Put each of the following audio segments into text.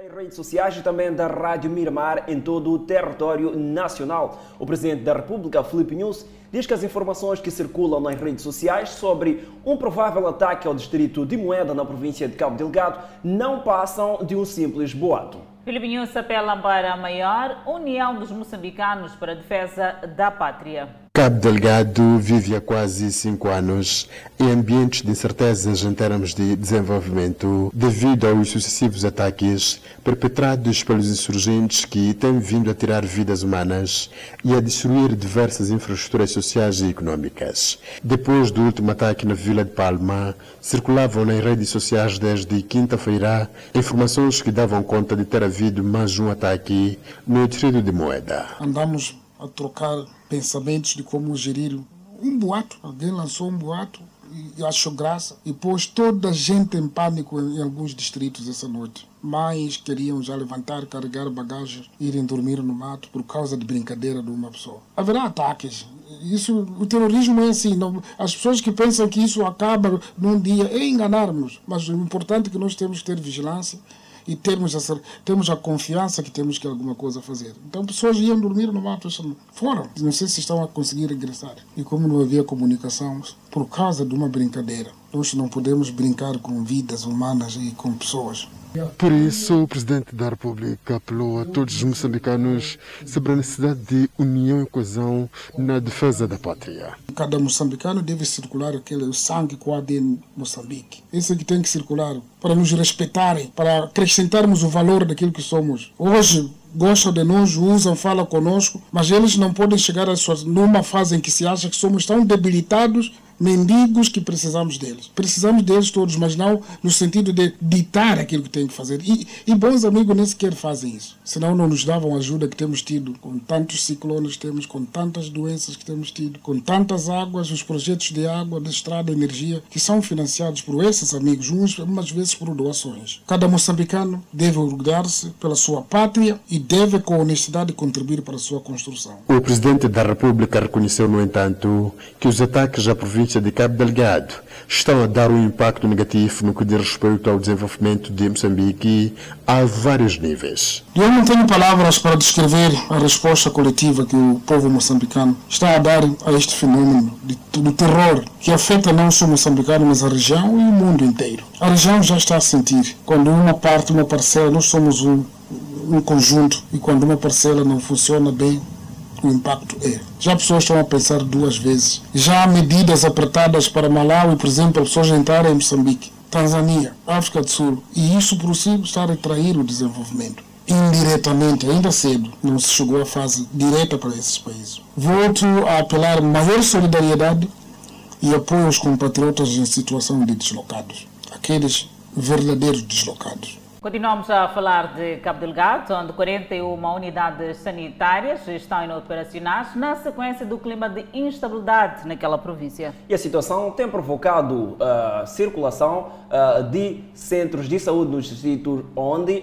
Em redes sociais e também da Rádio Miramar em todo o território nacional. O Presidente da República, Felipe News, diz que as informações que circulam nas redes sociais sobre um provável ataque ao distrito de Moeda na província de Cabo Delgado não passam de um simples boato. Felipe News apela para a maior união dos moçambicanos para a defesa da pátria. Cabo Delgado vive há quase cinco anos em ambientes de incertezas em termos de desenvolvimento devido aos sucessivos ataques perpetrados pelos insurgentes que têm vindo a tirar vidas humanas e a destruir diversas infraestruturas sociais e econômicas. Depois do último ataque na Vila de Palma, circulavam nas redes sociais desde quinta-feira informações que davam conta de ter havido mais um ataque no distrito de Moeda. Andamos a trocar pensamentos de como gerir um boato. Alguém lançou um boato e achou graça e pôs toda a gente em pânico em, alguns distritos essa noite. Mães queriam já levantar, carregar bagagens, irem dormir no mato por causa de brincadeira de uma pessoa. Haverá ataques. Isso, o terrorismo é assim. Não, as pessoas que pensam que isso acaba num dia é enganar-nos. Mas o importante é que nós temos que ter vigilância e termos a, temos a confiança que temos que alguma coisa fazer. Então pessoas iam dormir no mato, foram. Não sei se estão a conseguir regressar. E como não havia comunicação, por causa de uma brincadeira, nós não podemos brincar com vidas humanas e com pessoas. Por isso, o Presidente da República apelou a todos os moçambicanos sobre a necessidade de união e coesão na defesa da pátria. Cada moçambicano deve circular aquele sangue há de Moçambique. Esse é que tem que circular para nos respeitarem, para acrescentarmos o valor daquilo que somos. Hoje, gostam de nós, usam, falam conosco, mas eles não podem chegar a suas, numa fase em que se acha que somos tão debilitados mendigos que precisamos deles. Precisamos deles todos, mas não no sentido de ditar aquilo que tem que fazer. E, e bons amigos nem sequer fazem isso. Senão não nos davam a ajuda que temos tido, com tantos ciclones temos, com tantas doenças que temos tido, com tantas águas, os projetos de água, de estrada, energia, que são financiados por esses amigos, uns, umas vezes por doações. Cada moçambicano deve orgulhar-se pela sua pátria e deve, com honestidade, contribuir para a sua construção. O Presidente da República reconheceu, no entanto, que os ataques à província província de Cabo Delgado estão a dar um impacto negativo no que diz respeito ao desenvolvimento de Moçambique a vários níveis. Eu não tenho palavras para descrever a resposta coletiva que o povo moçambicano está a dar a este fenômeno de, do terror que afeta não só o moçambicano, mas a região e o mundo inteiro. A região já está a sentir. Quando uma parte, uma parcela, nós somos um, um conjunto e quando uma parcela não funciona bem, o impacto é. Já pessoas estão a pensar duas vezes. Já há medidas apertadas para Malawi, por exemplo, as pessoas entrarem em Moçambique, Tanzânia, África do Sul. E isso por si está a retrair o desenvolvimento. Indiretamente, ainda cedo, não se chegou à fase direta para esses países. Volto a apelar maior solidariedade e apoio aos compatriotas em situação de deslocados. Aqueles verdadeiros deslocados. Continuamos a falar de Cabo Delgado, onde 41 unidades sanitárias estão operacionais na sequência do clima de instabilidade naquela província. E a situação tem provocado a uh, circulação uh, de centros de saúde nos distritos onde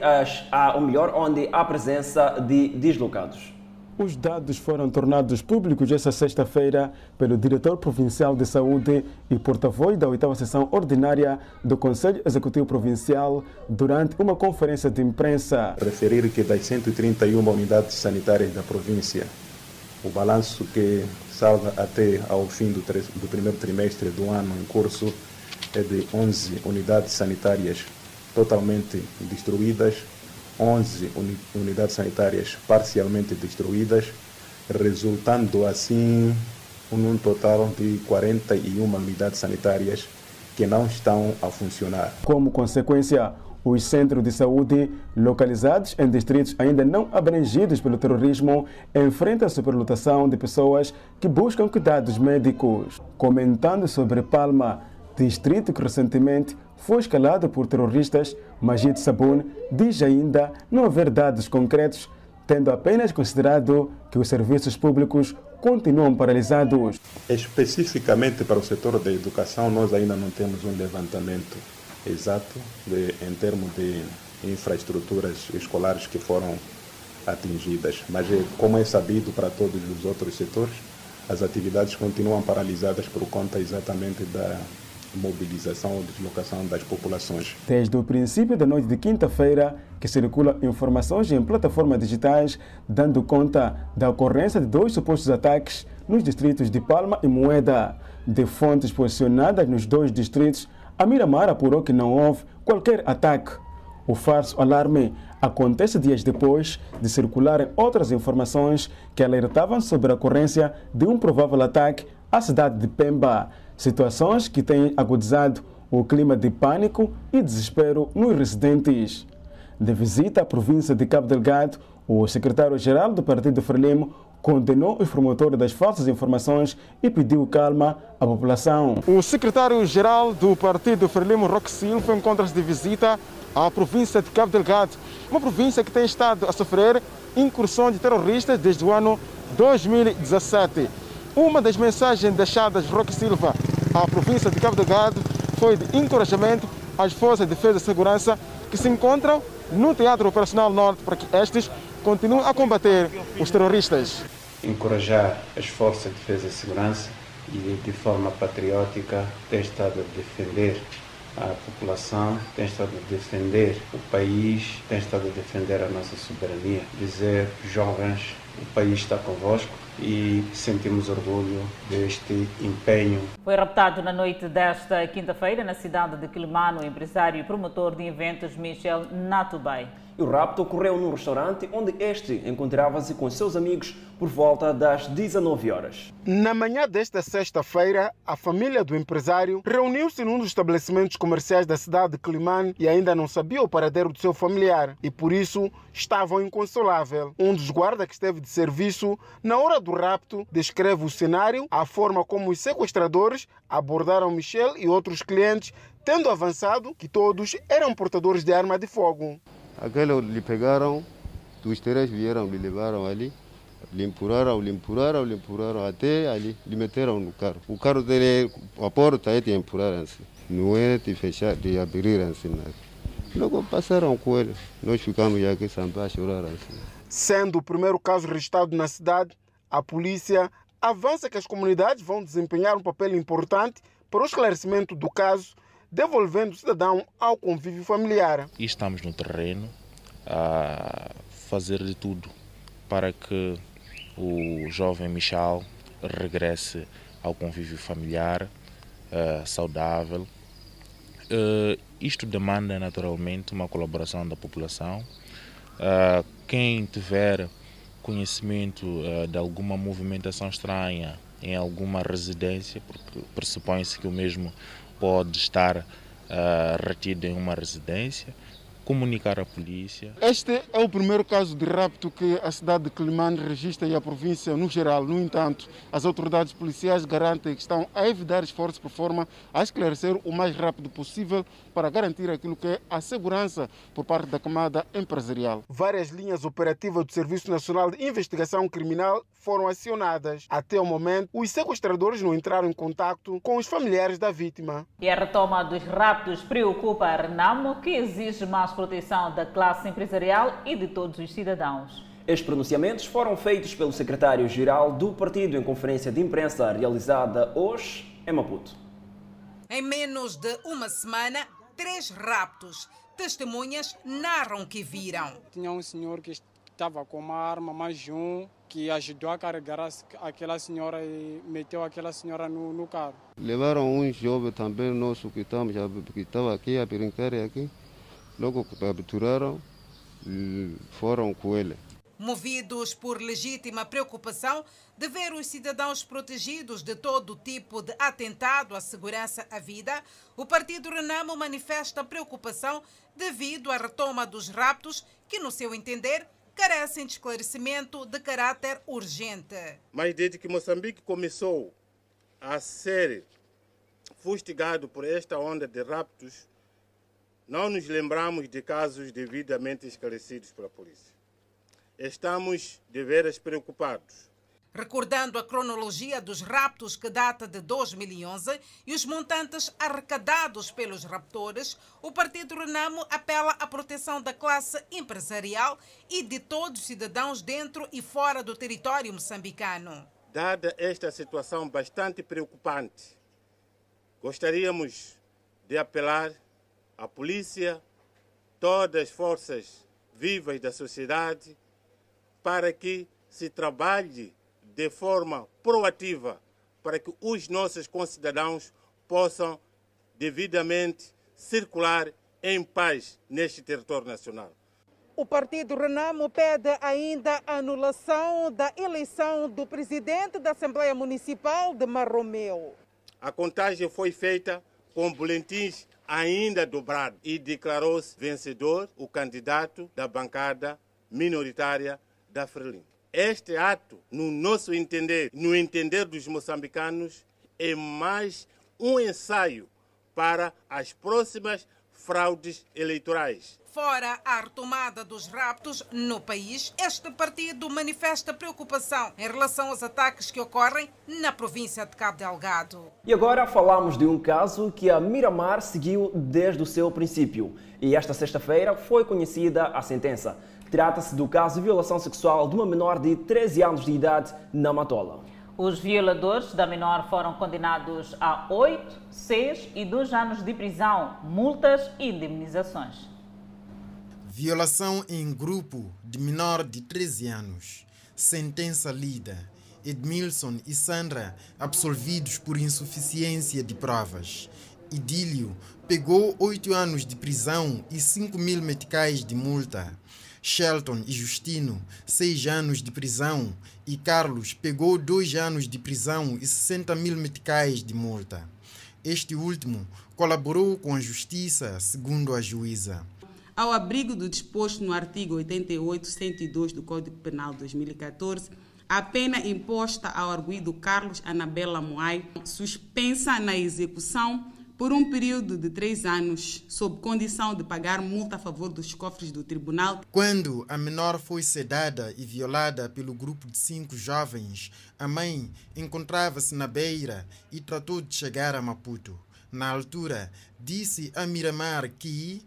há, ou melhor, onde há presença de deslocados. Os dados foram tornados públicos esta sexta-feira pelo diretor provincial de saúde e porta-voz da oitava sessão ordinária do Conselho Executivo Provincial durante uma conferência de imprensa. Referir que das 131 unidades sanitárias da província, o balanço que salva até ao fim do, do primeiro trimestre do ano em curso é de 11 unidades sanitárias totalmente destruídas 11 unidades sanitárias parcialmente destruídas, resultando assim num total de 41 unidades sanitárias que não estão a funcionar. Como consequência, os centros de saúde localizados em distritos ainda não abrangidos pelo terrorismo enfrentam a superlotação de pessoas que buscam cuidados médicos. Comentando sobre Palma, distrito que recentemente foi escalado por terroristas, Majid Sabun diz ainda não haver dados concretos, tendo apenas considerado que os serviços públicos continuam paralisados. Especificamente para o setor da educação, nós ainda não temos um levantamento exato de, em termos de infraestruturas escolares que foram atingidas. Mas, é, como é sabido para todos os outros setores, as atividades continuam paralisadas por conta exatamente da mobilização ou deslocação das populações. Desde o princípio da noite de quinta-feira, que circulam informações em plataformas digitais dando conta da ocorrência de dois supostos ataques nos distritos de Palma e Moeda. De fontes posicionadas nos dois distritos, a Miramar apurou que não houve qualquer ataque. O falso alarme acontece dias depois de circularem outras informações que alertavam sobre a ocorrência de um provável ataque à cidade de Pemba. Situações que têm agudizado o clima de pânico e desespero nos residentes. De visita à província de Cabo Delgado, o secretário-geral do Partido Frelimo condenou os promotores das falsas informações e pediu calma à população. O secretário-geral do Partido Frelimo, Roque Silva, encontra-se de visita à província de Cabo Delgado, uma província que tem estado a sofrer incursões de terroristas desde o ano 2017. Uma das mensagens deixadas Roque Silva à província de Cabo Delgado foi de encorajamento às forças de defesa e segurança que se encontram no Teatro Operacional Norte para que estes continuem a combater os terroristas. Encorajar as forças de defesa e segurança e de forma patriótica tem estado a defender a população, tem estado a defender o país, tem estado a defender a nossa soberania. Dizer, jovens, o país está convosco e sentimos orgulho deste empenho. Foi raptado na noite desta quinta-feira na cidade de Quilimano o empresário e promotor de eventos Michel Natubay. E o rapto ocorreu num restaurante onde este encontrava-se com seus amigos por volta das 19 horas. Na manhã desta sexta-feira, a família do empresário reuniu-se num dos estabelecimentos comerciais da cidade de Climane e ainda não sabia o paradeiro do seu familiar e por isso estavam inconsolável. Um dos guardas que esteve de serviço na hora do rapto descreve o cenário, a forma como os sequestradores abordaram Michel e outros clientes, tendo avançado que todos eram portadores de arma de fogo. Aquele lhe pegaram, os três vieram, lhe levaram ali, lhe empurraram, lhe empurraram, lhe empurraram até ali, lhe meteram no carro. O carro dele, a porta é de empurrar assim, não é de fechar, de abrir assim. Né? Logo passaram com ele, nós ficamos aqui a chorar assim. Sendo o primeiro caso registrado na cidade, a polícia avança que as comunidades vão desempenhar um papel importante para o esclarecimento do caso devolvendo o cidadão ao convívio familiar. E estamos no terreno a fazer de tudo para que o jovem Michal regresse ao convívio familiar uh, saudável. Uh, isto demanda naturalmente uma colaboração da população. Uh, quem tiver conhecimento de alguma movimentação estranha em alguma residência, porque pressupõe-se que o mesmo pode estar uh, retido em uma residência, comunicar à polícia. Este é o primeiro caso de rapto que a cidade de Climane registra e a província no geral. No entanto, as autoridades policiais garantem que estão a evitar esforços por forma a esclarecer o mais rápido possível para garantir aquilo que é a segurança por parte da camada empresarial. Várias linhas operativas do Serviço Nacional de Investigação Criminal foram acionadas. Até o momento, os sequestradores não entraram em contato com os familiares da vítima. E a retoma dos raptos preocupa a Renamo, que exige mais proteção da classe empresarial e de todos os cidadãos. Estes pronunciamentos foram feitos pelo secretário-geral do partido em conferência de imprensa realizada hoje em Maputo. Em menos de uma semana, três raptos. Testemunhas narram que viram. Tinha um senhor que estava com uma arma, mais um, que ajudou a carregar aquela senhora e meteu aquela senhora no, no carro. Levaram um jovem também nosso que estava aqui a brincar aqui. Logo capturaram e foram com ele. Movidos por legítima preocupação de ver os cidadãos protegidos de todo tipo de atentado à segurança à vida, o Partido Renamo manifesta preocupação devido à retoma dos raptos que, no seu entender, carecem de esclarecimento de caráter urgente. Mas desde que Moçambique começou a ser fustigado por esta onda de raptos, não nos lembramos de casos devidamente esclarecidos pela polícia. Estamos de veras preocupados. Recordando a cronologia dos raptos que data de 2011 e os montantes arrecadados pelos raptores, o Partido Renamo apela à proteção da classe empresarial e de todos os cidadãos dentro e fora do território moçambicano. Dada esta situação bastante preocupante, Gostaríamos de apelar à polícia, todas as forças vivas da sociedade, para que se trabalhe de forma proativa para que os nossos concidadãos possam devidamente circular em paz neste território nacional. O partido Renamo pede ainda a anulação da eleição do presidente da Assembleia Municipal de Marromeu. A contagem foi feita com boletins ainda dobrados e declarou-se vencedor o candidato da bancada minoritária da. Este ato, no nosso entender, no entender dos moçambicanos, é mais um ensaio para as próximas fraudes eleitorais. Fora a retomada dos raptos no país, este partido manifesta preocupação em relação aos ataques que ocorrem na província de Cabo Delgado. E agora falamos de um caso que a Miramar seguiu desde o seu princípio. E esta sexta-feira foi conhecida a sentença. Trata-se do caso de violação sexual de uma menor de 13 anos de idade na Matola. Os violadores da menor foram condenados a 8, 6 e 2 anos de prisão, multas e indemnizações. Violação em grupo de menor de 13 anos. Sentença lida. Edmilson e Sandra absolvidos por insuficiência de provas. Idílio pegou 8 anos de prisão e 5 mil meticais de multa. Shelton e Justino, 6 anos de prisão, e Carlos pegou 2 anos de prisão e 60 mil meticais de multa. Este último colaborou com a justiça, segundo a juíza. Ao abrigo do disposto no artigo 88, 102 do Código Penal de 2014, a pena imposta ao arguido Carlos Anabela Moai, suspensa na execução por um período de três anos, sob condição de pagar multa a favor dos cofres do tribunal. Quando a menor foi sedada e violada pelo grupo de cinco jovens, a mãe encontrava-se na beira e tratou de chegar a Maputo. Na altura, disse a Miramar que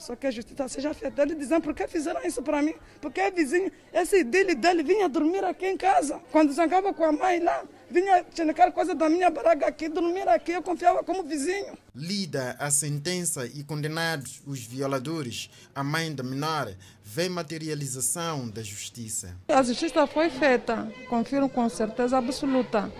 só que a justiça seja feita. Ele dizendo, por que fizeram isso para mim? Porque é vizinho, esse dele dele vinha dormir aqui em casa. Quando zangava com a mãe lá, vinha tirar coisa da minha baraga aqui, dormir aqui, eu confiava como vizinho. Lida a sentença e condenados os violadores, a mãe da menor vê materialização da justiça. A justiça foi feita, confiro com certeza absoluta.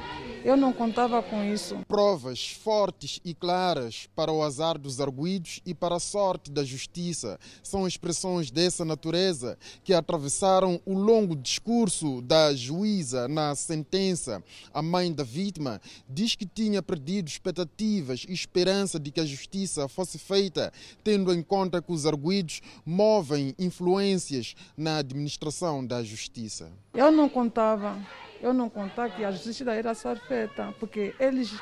Eu não contava com isso. Provas fortes e claras para o azar dos arguídos e para a sorte da justiça são expressões dessa natureza que atravessaram o longo discurso da juíza na sentença. A mãe da vítima diz que tinha perdido expectativas e esperança de que a justiça fosse feita, tendo em conta que os arguídos movem influências na administração da justiça. Eu não contava eu não contar que a justiça era ser feita, porque eles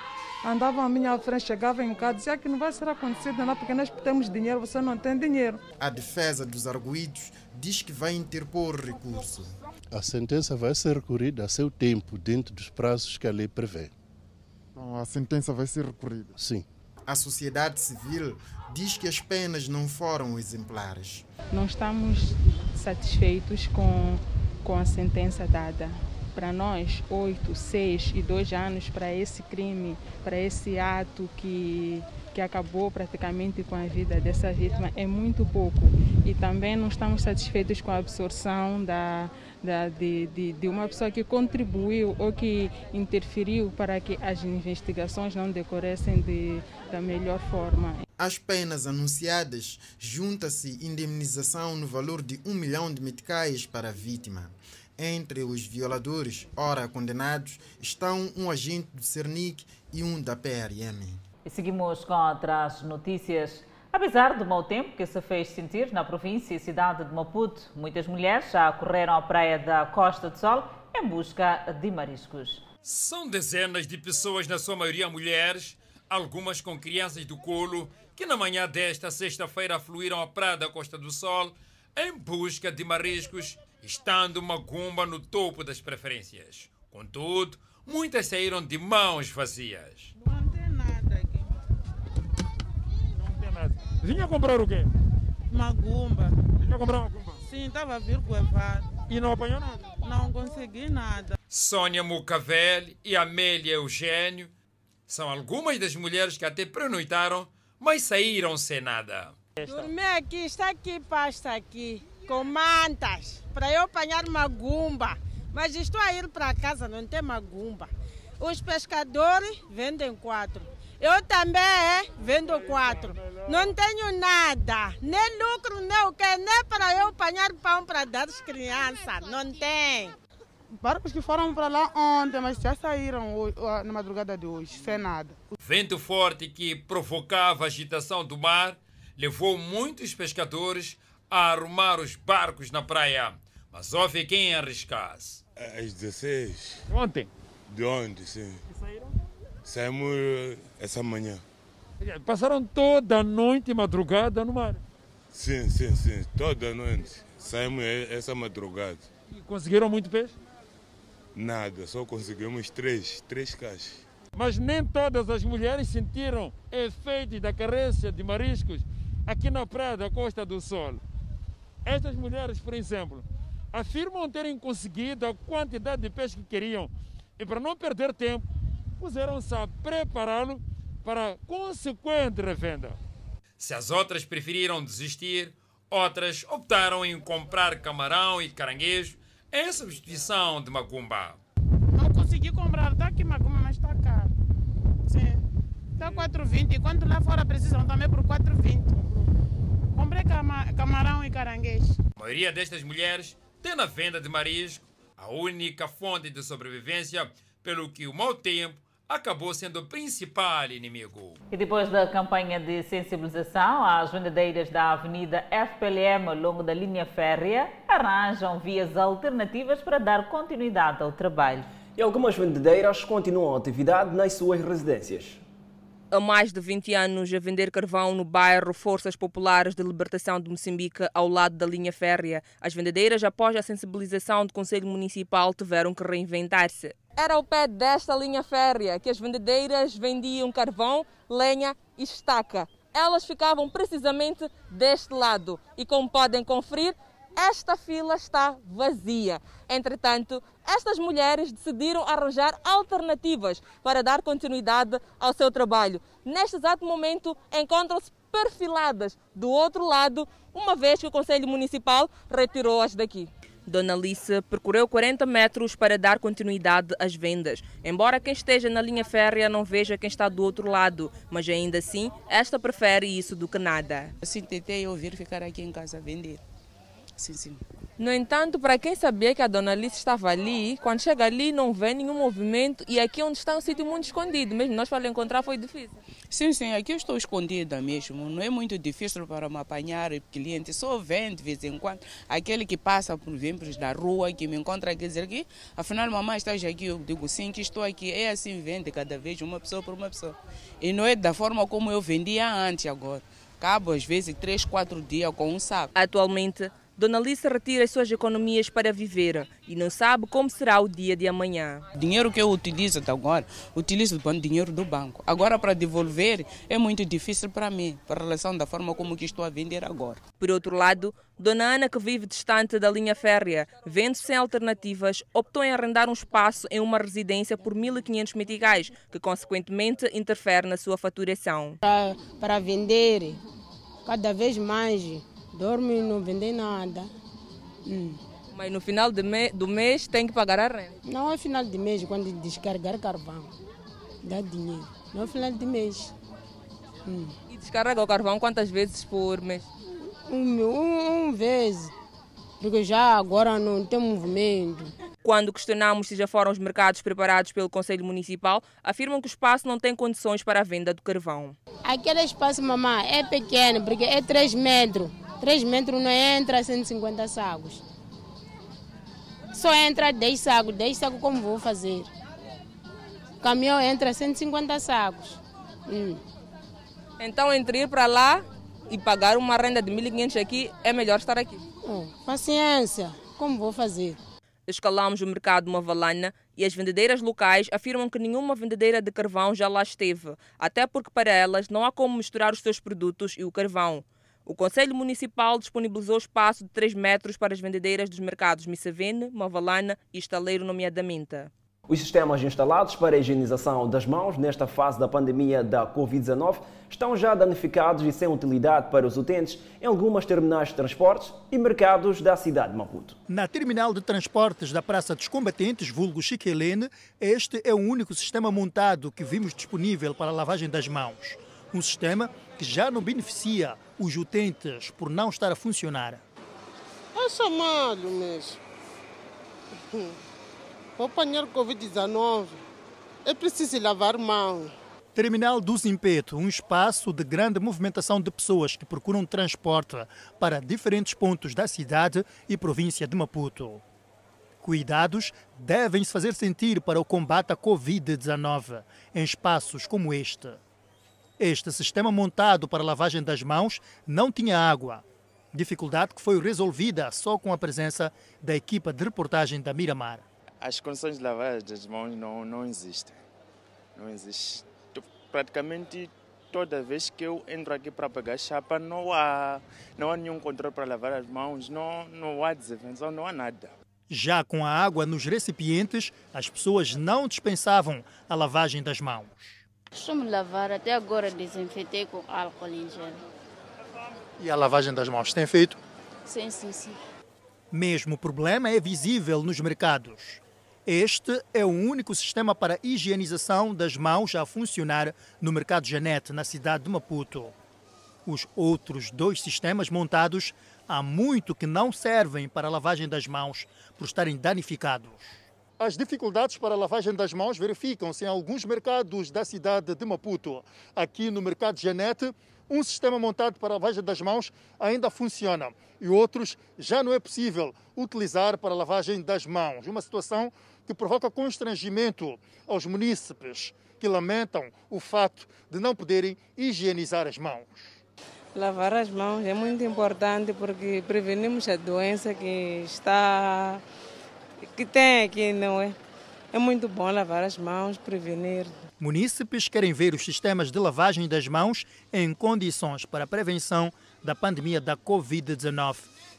andavam à minha frente, chegavam em casa, diziam que não vai ser acontecido nada, porque nós temos dinheiro, você não tem dinheiro. A defesa dos arguídos diz que vai interpor recurso. A sentença vai ser recorrida a seu tempo, dentro dos prazos que a lei prevê. a sentença vai ser recorrida? Sim. A sociedade civil diz que as penas não foram exemplares. Não estamos satisfeitos com, com a sentença dada para nós, oito, seis e dois anos para esse crime, para esse ato que, que acabou praticamente com a vida dessa vítima é muito pouco. E também não estamos satisfeitos com a absorção da, da, de, de, de, uma pessoa que contribuiu ou que interferiu para que as investigações não decorressem de, da melhor forma. Às penas anunciadas, junta-se indemnização no valor de um milhão de meticais para a vítima. Entre os violadores, ora condenados, estão um agente do CERNIC e um da PRM. E seguimos com outras notícias. Apesar do mau tempo que se fez sentir na província e cidade de Maputo, muitas mulheres já correram à praia da Costa do Sol em busca de mariscos. São dezenas de pessoas, na sua maioria mulheres, algumas com crianças do colo, que na manhã desta sexta-feira afluíram à praia da Costa do Sol em busca de mariscos estando uma gumba no topo das preferências. Contudo, muitas saíram de mãos vazias. Não tem nada aqui. Não tem nada. Vinha comprar o quê? Uma gumba. Vinha comprar uma gumba? Sim, estava a vir coevar. E não apanhou nada? Não consegui nada. Sônia Mucavel e Amélia Eugênio São algumas das mulheres que até pernoitaram, mas saíram sem nada. Dormi aqui, está aqui pasta aqui, com mantas, para eu apanhar magumba. Mas estou a ir para casa, não tem magumba. Os pescadores vendem quatro. Eu também é, vendo quatro. Não tenho nada, nem lucro, nem o que, nem para eu apanhar pão para dar às crianças. Não tem. Barcos que foram para lá ontem, mas já saíram hoje, na madrugada de hoje, sem nada. Vento forte que provocava agitação do mar levou muitos pescadores a arrumar os barcos na praia. Mas houve quem arriscasse. Às 16. Ontem? De ontem, sim. E saíram? Saímos essa manhã. Passaram toda a noite e madrugada no mar? Sim, sim, sim. Toda a noite. Saímos essa madrugada. E conseguiram muito peixe? Nada, só conseguimos três, três caixas. Mas nem todas as mulheres sentiram efeitos da carência de mariscos aqui na praia da Costa do Sol. Estas mulheres, por exemplo, afirmam terem conseguido a quantidade de peixe que queriam e, para não perder tempo, puseram-se a prepará-lo para consequente revenda. Se as outras preferiram desistir, outras optaram em comprar camarão e caranguejo em substituição de macumba. Não consegui comprar, está aqui macumba, mas está caro. Sim, está 4,20 e quando lá fora precisam também por 4,20. E caranguejo. A maioria destas mulheres tem na venda de marisco a única fonte de sobrevivência, pelo que o mau tempo acabou sendo o principal inimigo. E depois da campanha de sensibilização, as vendedeiras da Avenida FPLM ao longo da linha férrea arranjam vias alternativas para dar continuidade ao trabalho. E algumas vendedeiras continuam a atividade nas suas residências. Há mais de 20 anos a vender carvão no bairro Forças Populares de Libertação de Moçambique, ao lado da linha férrea. As vendedeiras, após a sensibilização do Conselho Municipal, tiveram que reinventar-se. Era ao pé desta linha férrea que as vendedeiras vendiam carvão, lenha e estaca. Elas ficavam precisamente deste lado e, como podem conferir, esta fila está vazia. Entretanto, estas mulheres decidiram arranjar alternativas para dar continuidade ao seu trabalho. Neste exato momento, encontram-se perfiladas do outro lado, uma vez que o Conselho Municipal retirou-as daqui. Dona Alice percorreu 40 metros para dar continuidade às vendas. Embora quem esteja na linha férrea não veja quem está do outro lado, mas ainda assim, esta prefere isso do que nada. Assim, tentei ouvir ficar aqui em casa a vender. Sim, sim. No entanto, para quem sabia que a dona Alice estava ali, quando chega ali não vê nenhum movimento e aqui onde está é um sítio muito escondido, mesmo nós para encontrar foi difícil. Sim, sim, aqui eu estou escondida mesmo, não é muito difícil para me apanhar cliente, só vem de vez em quando, aquele que passa por exemplo da rua, que me encontra aqui, dizer que afinal mamãe estás aqui, eu digo sim que estou aqui, é assim vende cada vez uma pessoa por uma pessoa. E não é da forma como eu vendia antes agora, cabo às vezes três, quatro dias com um saco. Atualmente, Dona Alice retira as suas economias para viver e não sabe como será o dia de amanhã. O dinheiro que eu utilizo até agora, utilizo o dinheiro do banco. Agora, para devolver, é muito difícil para mim, para relação da forma como que estou a vender agora. Por outro lado, Dona Ana, que vive distante da linha férrea, vendo sem alternativas, optou em arrendar um espaço em uma residência por 1.500 meticais, que consequentemente interfere na sua faturação. Para, para vender cada vez mais dorme e não vende nada. Hum. Mas no final me do mês tem que pagar a renda? Não é final de mês, quando descarregar carvão. Dá dinheiro. Não é final de mês. Hum. E descarrega o carvão quantas vezes por mês? Um, um, um vez. Porque já agora não tem movimento. Quando questionamos se já foram os mercados preparados pelo Conselho Municipal, afirmam que o espaço não tem condições para a venda do carvão. Aquele espaço, mamãe, é pequeno, porque é 3 metros. 3 metros não entra 150 sacos. Só entra 10 sacos. 10 sacos como vou fazer? O caminhão entra 150 sacos. Hum. Então, entre ir para lá e pagar uma renda de 1.500 aqui, é melhor estar aqui. Oh, paciência. Como vou fazer? Escalamos o mercado Mavalana e as vendedeiras locais afirmam que nenhuma vendedeira de carvão já lá esteve, até porque para elas não há como misturar os seus produtos e o carvão. O Conselho Municipal disponibilizou espaço de 3 metros para as vendedeiras dos mercados Missavene, Mavalana e Estaleiro, nomeadamente. Os sistemas instalados para a higienização das mãos nesta fase da pandemia da Covid-19 estão já danificados e sem utilidade para os utentes em algumas terminais de transportes e mercados da cidade de Maputo. Na terminal de transportes da Praça dos Combatentes, vulgo Chiquelene, este é o único sistema montado que vimos disponível para a lavagem das mãos. Um sistema que já não beneficia os utentes por não estar a funcionar. É chamado mesmo. Vou apanhar Covid-19. É preciso lavar mão. Terminal do Zimpeto, um espaço de grande movimentação de pessoas que procuram transporte para diferentes pontos da cidade e província de Maputo. Cuidados devem se fazer sentir para o combate à Covid-19 em espaços como este. Este sistema montado para lavagem das mãos não tinha água, dificuldade que foi resolvida só com a presença da equipa de reportagem da Miramar. As condições de lavagem das mãos não, não existem. Não existe. Praticamente toda vez que eu entro aqui para pegar chapa, não há, não há nenhum controle para lavar as mãos, não, não há desinfecção, não há nada. Já com a água nos recipientes, as pessoas não dispensavam a lavagem das mãos. Costumo lavar, até agora desinfetei com álcool em gel. E a lavagem das mãos tem feito? Sim, sim, sim. Mesmo o problema é visível nos mercados. Este é o único sistema para higienização das mãos a funcionar no mercado Janete, na cidade de Maputo. Os outros dois sistemas montados há muito que não servem para a lavagem das mãos por estarem danificados. As dificuldades para a lavagem das mãos verificam-se em alguns mercados da cidade de Maputo. Aqui no mercado Janete, um sistema montado para a lavagem das mãos ainda funciona e outros já não é possível utilizar para a lavagem das mãos. Uma situação que provoca constrangimento aos munícipes que lamentam o fato de não poderem higienizar as mãos. Lavar as mãos é muito importante porque prevenimos a doença que está que tem aqui, não é? É muito bom lavar as mãos, prevenir. Munícipes querem ver os sistemas de lavagem das mãos em condições para a prevenção da pandemia da Covid-19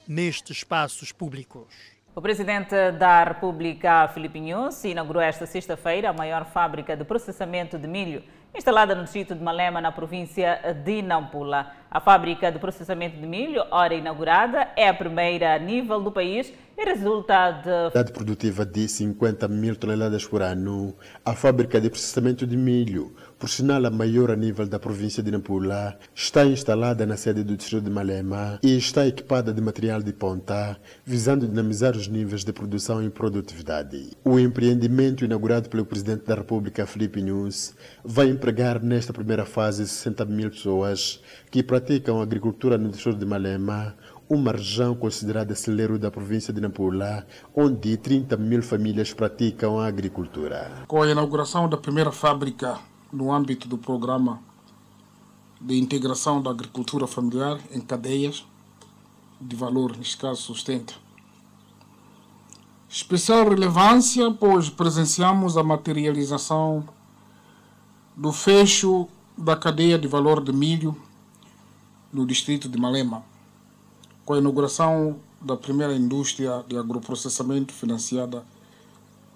nestes espaços públicos. O presidente da República, Filipe Nunes, inaugurou esta sexta-feira a maior fábrica de processamento de milho instalada no distrito de Malema, na província de Nampula. A fábrica de processamento de milho, ora inaugurada, é a primeira a nível do país e resulta de... Dade produtiva de 50 mil toneladas por ano. A fábrica de processamento de milho, por sinal a maior a nível da província de Nampula, está instalada na sede do distrito de Malema e está equipada de material de ponta, visando dinamizar os níveis de produção e produtividade. O empreendimento inaugurado pelo presidente da República, Felipe Nunes, vai empregar nesta primeira fase 60 mil pessoas que praticam agricultura no distrito de Malema, uma região considerada celeiro da província de Nampula, onde 30 mil famílias praticam a agricultura. Com a inauguração da primeira fábrica no âmbito do programa de integração da agricultura familiar em cadeias de valor, neste caso sustenta. Especial relevância, pois presenciamos a materialização do fecho da cadeia de valor de milho no distrito de Malema, com a inauguração da primeira indústria de agroprocessamento financiada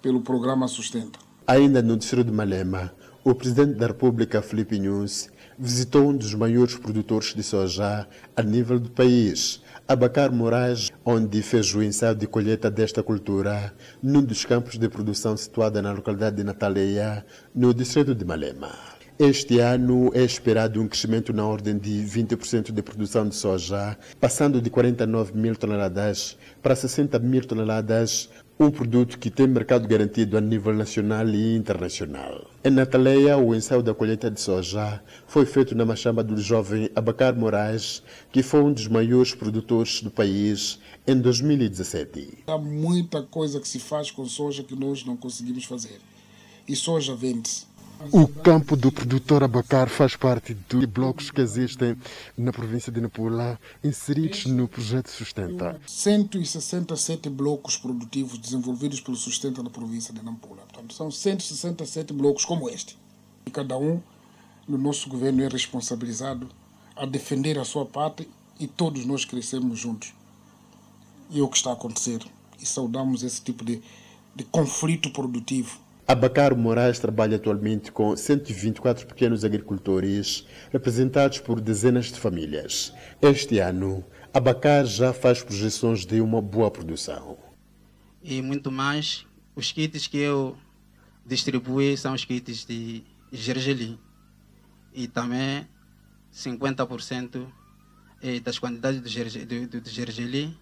pelo programa Sustenta. Ainda no distrito de Malema, o presidente da República, Felipe Nunes, visitou um dos maiores produtores de soja a nível do país, Abacar Moraes, onde fez o ensaio de colheita desta cultura num dos campos de produção situada na localidade de Nataleia, no distrito de Malema. Este ano é esperado um crescimento na ordem de 20% de produção de soja, passando de 49 mil toneladas para 60 mil toneladas, um produto que tem mercado garantido a nível nacional e internacional. Em Nataleia, o ensaio da colheita de soja foi feito na machamba do jovem Abacar Moraes, que foi um dos maiores produtores do país em 2017. Há muita coisa que se faz com soja que nós não conseguimos fazer. E soja vende-se. O campo do produtor Abacar faz parte de blocos que existem na província de Nampula, inseridos no projeto Sustenta. 167 blocos produtivos desenvolvidos pelo Sustenta na província de Nampula. Portanto, são 167 blocos como este. E cada um no nosso governo é responsabilizado a defender a sua parte e todos nós crescemos juntos. E é o que está a acontecer. E saudamos esse tipo de, de conflito produtivo Abacar Moraes trabalha atualmente com 124 pequenos agricultores, representados por dezenas de famílias. Este ano, Abacar já faz projeções de uma boa produção. E muito mais, os kits que eu distribuí são os kits de gergelim. E também 50% das quantidades de gergelim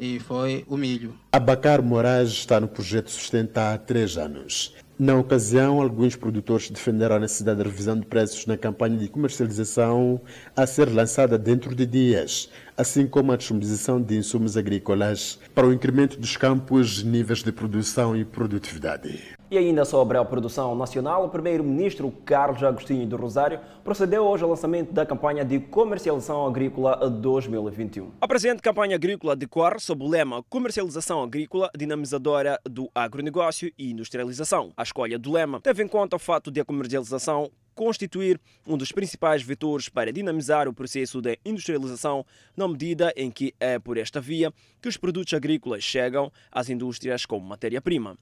e foi o milho. Abacar Moraes está no projeto Sustenta há três anos. Na ocasião, alguns produtores defenderam a necessidade de revisão de preços na campanha de comercialização a ser lançada dentro de dias, assim como a disponibilização de insumos agrícolas para o incremento dos campos, níveis de produção e produtividade. E ainda sobre a produção nacional, o primeiro-ministro Carlos Agostinho do Rosário procedeu hoje ao lançamento da campanha de comercialização agrícola 2021. A presente campanha agrícola decorre sob o lema Comercialização Agrícola Dinamizadora do Agronegócio e Industrialização. A escolha do lema teve em conta o fato de a comercialização constituir um dos principais vetores para dinamizar o processo de industrialização, na medida em que é por esta via que os produtos agrícolas chegam às indústrias como matéria-prima.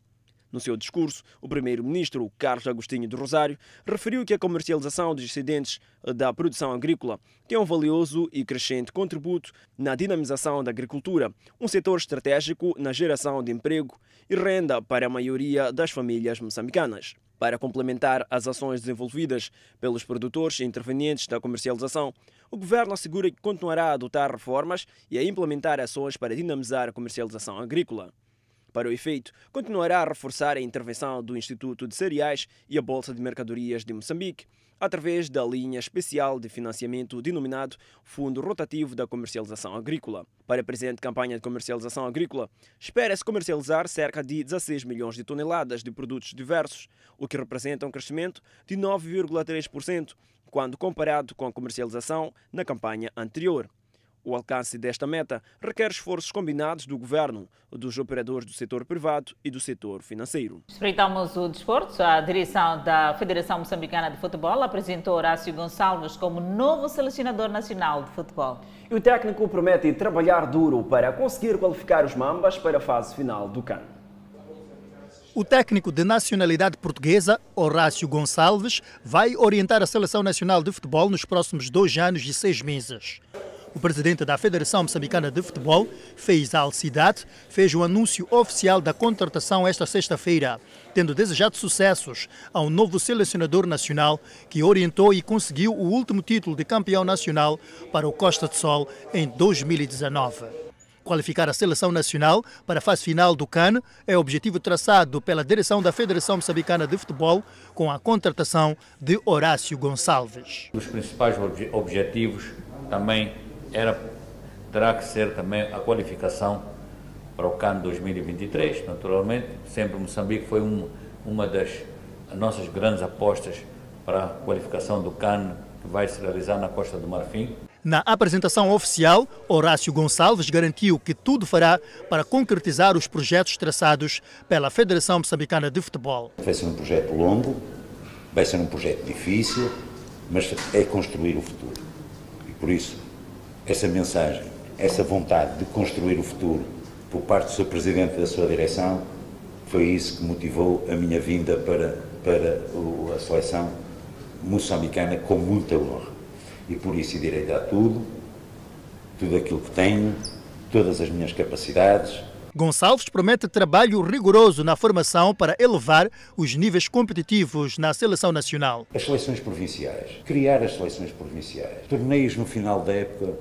No seu discurso, o primeiro-ministro Carlos Agostinho do Rosário referiu que a comercialização dos excedentes da produção agrícola tem um valioso e crescente contributo na dinamização da agricultura, um setor estratégico na geração de emprego e renda para a maioria das famílias moçambicanas. Para complementar as ações desenvolvidas pelos produtores e intervenientes da comercialização, o governo assegura que continuará a adotar reformas e a implementar ações para dinamizar a comercialização agrícola. Para o efeito, continuará a reforçar a intervenção do Instituto de Cereais e a Bolsa de Mercadorias de Moçambique, através da linha especial de financiamento denominado Fundo Rotativo da Comercialização Agrícola. Para a presente campanha de comercialização agrícola, espera-se comercializar cerca de 16 milhões de toneladas de produtos diversos, o que representa um crescimento de 9,3% quando comparado com a comercialização na campanha anterior. O alcance desta meta requer esforços combinados do governo, dos operadores do setor privado e do setor financeiro. Espreitamos o desporto. A direção da Federação Moçambicana de Futebol apresentou Horácio Gonçalves como novo selecionador nacional de futebol. E o técnico promete trabalhar duro para conseguir qualificar os Mambas para a fase final do CAN. O técnico de nacionalidade portuguesa, Horácio Gonçalves, vai orientar a Seleção Nacional de Futebol nos próximos dois anos e seis meses. O presidente da Federação Moçambicana de Futebol, Feiz Al-Sidat, fez o anúncio oficial da contratação esta sexta-feira, tendo desejado sucessos ao novo selecionador nacional que orientou e conseguiu o último título de campeão nacional para o Costa de Sol em 2019. Qualificar a seleção nacional para a fase final do CAN é o objetivo traçado pela direção da Federação Moçambicana de Futebol com a contratação de Horácio Gonçalves. Os principais objetivos também era, terá que ser também a qualificação para o CAN 2023, naturalmente. Sempre Moçambique foi um, uma das nossas grandes apostas para a qualificação do CAN que vai se realizar na Costa do Marfim. Na apresentação oficial, Horácio Gonçalves garantiu que tudo fará para concretizar os projetos traçados pela Federação Moçambicana de Futebol. Vai ser um projeto longo, vai ser um projeto difícil, mas é construir o futuro. E por isso essa mensagem, essa vontade de construir o futuro por parte do seu Presidente e da sua direção, foi isso que motivou a minha vinda para, para a seleção moçambicana com muita honra. E por isso irei dar tudo, tudo aquilo que tenho, todas as minhas capacidades. Gonçalves promete trabalho rigoroso na formação para elevar os níveis competitivos na seleção nacional. As seleções provinciais, criar as seleções provinciais, torneios no final da época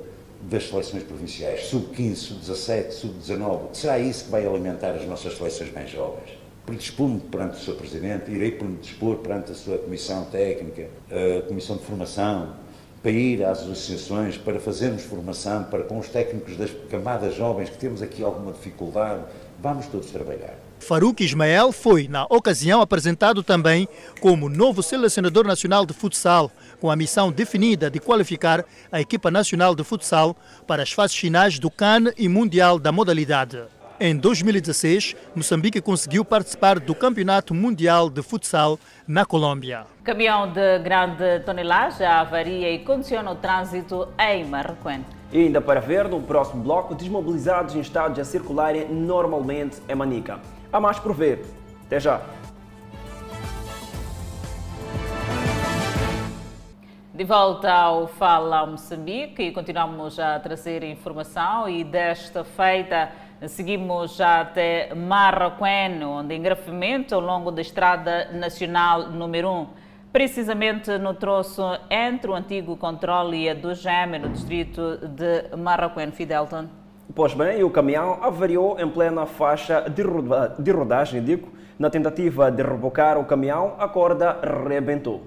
das seleções provinciais, sub-15, sub-17, sub-19. Será isso que vai alimentar as nossas seleções mais jovens? Predispor-me perante o Sr. Presidente, irei predispor perante a sua Comissão Técnica, a Comissão de Formação, para ir às associações, para fazermos formação, para com os técnicos das camadas jovens que temos aqui alguma dificuldade, vamos todos trabalhar. Farouk Ismael foi, na ocasião, apresentado também como novo selecionador nacional de futsal, com a missão definida de qualificar a equipa nacional de futsal para as fases finais do CAN e Mundial da modalidade. Em 2016, Moçambique conseguiu participar do Campeonato Mundial de Futsal na Colômbia. Caminhão de grande tonelagem avaria e condiciona o trânsito em Marroquém. E ainda para ver, no próximo bloco, desmobilizados em estados a circularem normalmente em Manica. A mais por ver. Até já! De volta ao Fala Moçambique e continuamos a trazer informação e desta feita seguimos até Marraquen, onde engrafamento ao longo da Estrada Nacional número 1, precisamente no troço entre o antigo controle e a do GEM no distrito de Marraquen, Fidelton. Pois bem, o caminhão avariou em plena faixa de, roda de rodagem, digo, na tentativa de rebocar o caminhão, a corda rebentou.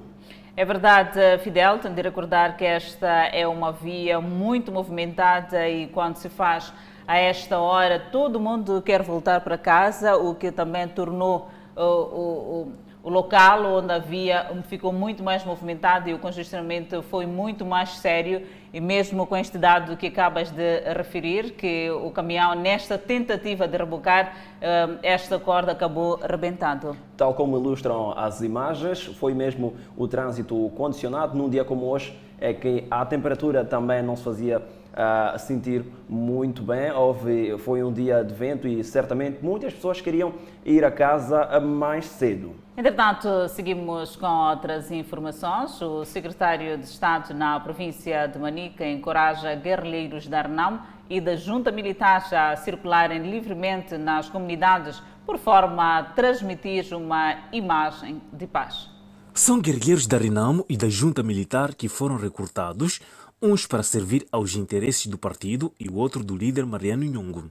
É verdade, Fidel, tenho de recordar que esta é uma via muito movimentada e quando se faz a esta hora, todo mundo quer voltar para casa, o que também tornou o, o, o local onde havia ficou muito mais movimentado e o congestionamento foi muito mais sério e mesmo com este dado que acabas de referir, que o caminhão nesta tentativa de rebocar eh, esta corda acabou rebentando. Tal como ilustram as imagens, foi mesmo o trânsito condicionado num dia como hoje, é que a temperatura também não se fazia a sentir muito bem. Houve, foi um dia de vento e certamente muitas pessoas queriam ir a casa mais cedo. Entretanto, seguimos com outras informações. O secretário de Estado na província de Manica encoraja guerrilheiros da Arnão e da junta militar a circularem livremente nas comunidades por forma a transmitir uma imagem de paz. São guerrilheiros da Renamo e da junta militar que foram recrutados uns para servir aos interesses do partido e o outro do líder Mariano Nhongo.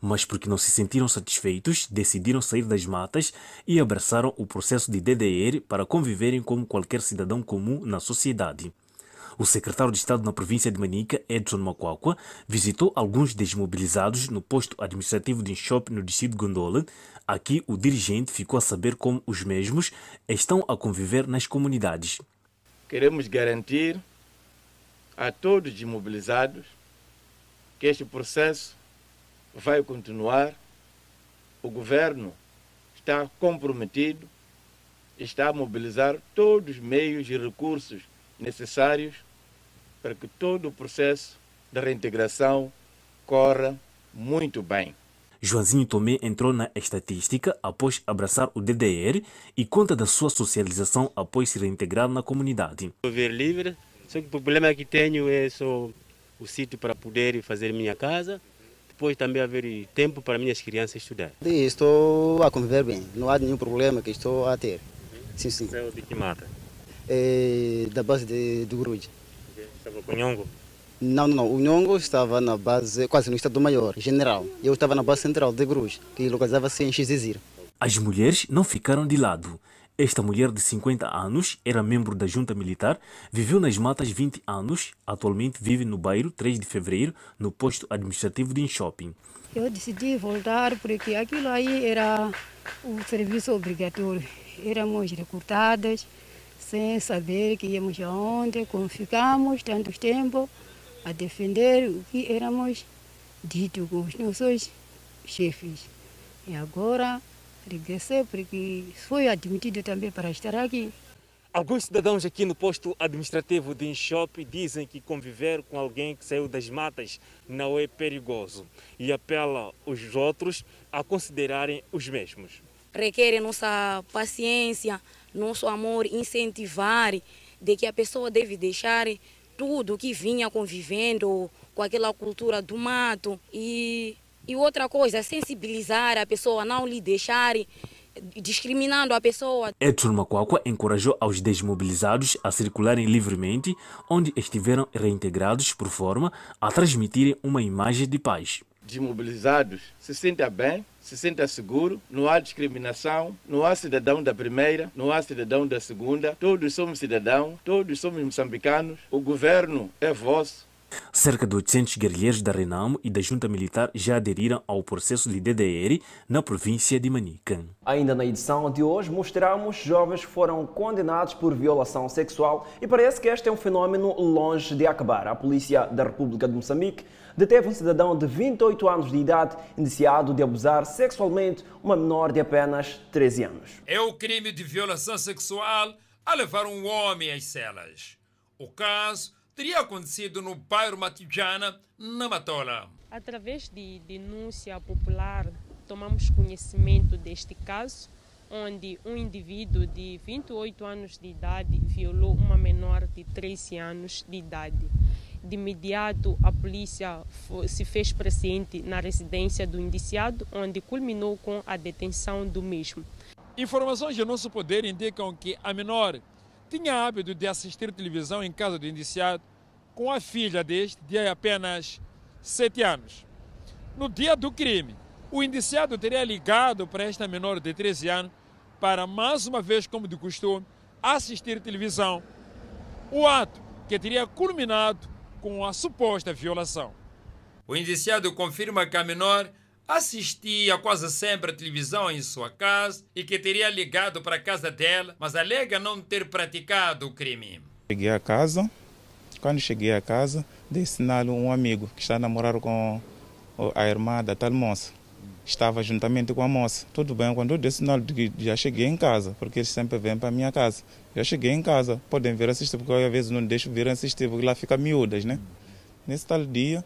Mas porque não se sentiram satisfeitos, decidiram sair das matas e abraçaram o processo de DDR para conviverem como qualquer cidadão comum na sociedade. O secretário de Estado na província de Manica, Edson Macuacua, visitou alguns desmobilizados no posto administrativo de Inchop, no distrito de Gondola. Aqui, o dirigente ficou a saber como os mesmos estão a conviver nas comunidades. Queremos garantir a todos os imobilizados que este processo vai continuar. O governo está comprometido, está a mobilizar todos os meios e recursos necessários para que todo o processo de reintegração corra muito bem. Joãozinho Tomé entrou na estatística após abraçar o DDR e conta da sua socialização após se reintegrar na comunidade. Ver livre só que o problema que tenho é só o sítio para poder fazer minha casa, depois também haver tempo para minhas crianças estudar. Estou a conviver bem, não há nenhum problema que estou a ter. Sim, sim. Você é de que mata? É da base de, de Grude. Estava com o Nhongo? Não, não, não. O Nhongo estava na base, quase no estado maior, general. Eu estava na base central de Grude, que localizava-se em Xizir. As mulheres não ficaram de lado. Esta mulher de 50 anos era membro da junta militar, viveu nas matas 20 anos, atualmente vive no bairro 3 de fevereiro, no posto administrativo de shopping. Eu decidi voltar porque aquilo aí era o serviço obrigatório. Éramos recrutadas sem saber que íamos aonde, como ficamos tanto tempo a defender o que éramos dito com os nossos chefes. E agora regressei porque foi admitido também para estar aqui. Alguns cidadãos aqui no posto administrativo de Inshop dizem que conviver com alguém que saiu das matas não é perigoso e apela os outros a considerarem os mesmos. Requer nossa paciência, nosso amor, incentivar de que a pessoa deve deixar tudo que vinha convivendo com aquela cultura do mato e e outra coisa, sensibilizar a pessoa, não lhe deixar discriminando a pessoa. Edson Macuacua encorajou aos desmobilizados a circularem livremente onde estiveram reintegrados por forma a transmitirem uma imagem de paz. Desmobilizados se sentem bem, se sentem seguro, não há discriminação, não há cidadão da primeira, não há cidadão da segunda, todos somos cidadãos, todos somos moçambicanos, o governo é vosso, Cerca de 800 guerrilheiros da Renamo e da junta militar já aderiram ao processo de DDR na província de Manica. Ainda na edição de hoje mostramos jovens que foram condenados por violação sexual e parece que este é um fenômeno longe de acabar. A polícia da República de Moçambique deteve um cidadão de 28 anos de idade indiciado de abusar sexualmente uma menor de apenas 13 anos. É o crime de violação sexual a levar um homem às celas. O caso teria acontecido no bairro Matijana, na Matola. Através de denúncia popular, tomamos conhecimento deste caso onde um indivíduo de 28 anos de idade violou uma menor de 13 anos de idade. De imediato, a polícia se fez presente na residência do indiciado, onde culminou com a detenção do mesmo. Informações de nosso poder indicam que a menor tinha hábito de assistir televisão em casa do indiciado com a filha deste de apenas 7 anos. No dia do crime, o indiciado teria ligado para esta menor de 13 anos para, mais uma vez, como de costume, assistir televisão. O ato que teria culminado com a suposta violação. O indiciado confirma que a menor assistia quase sempre a televisão em sua casa e que teria ligado para a casa dela, mas alega não ter praticado o crime. Cheguei a casa, quando cheguei a casa, dei sinal a um amigo que está a namorar com a irmã da tal moça. Estava juntamente com a moça. Tudo bem, quando eu dei sinal de que já cheguei em casa, porque eles sempre vêm para a minha casa. Já cheguei em casa, podem vir assistir, porque eu às vezes não deixo vir assistir, porque lá fica miúdas, né? Nesse tal dia,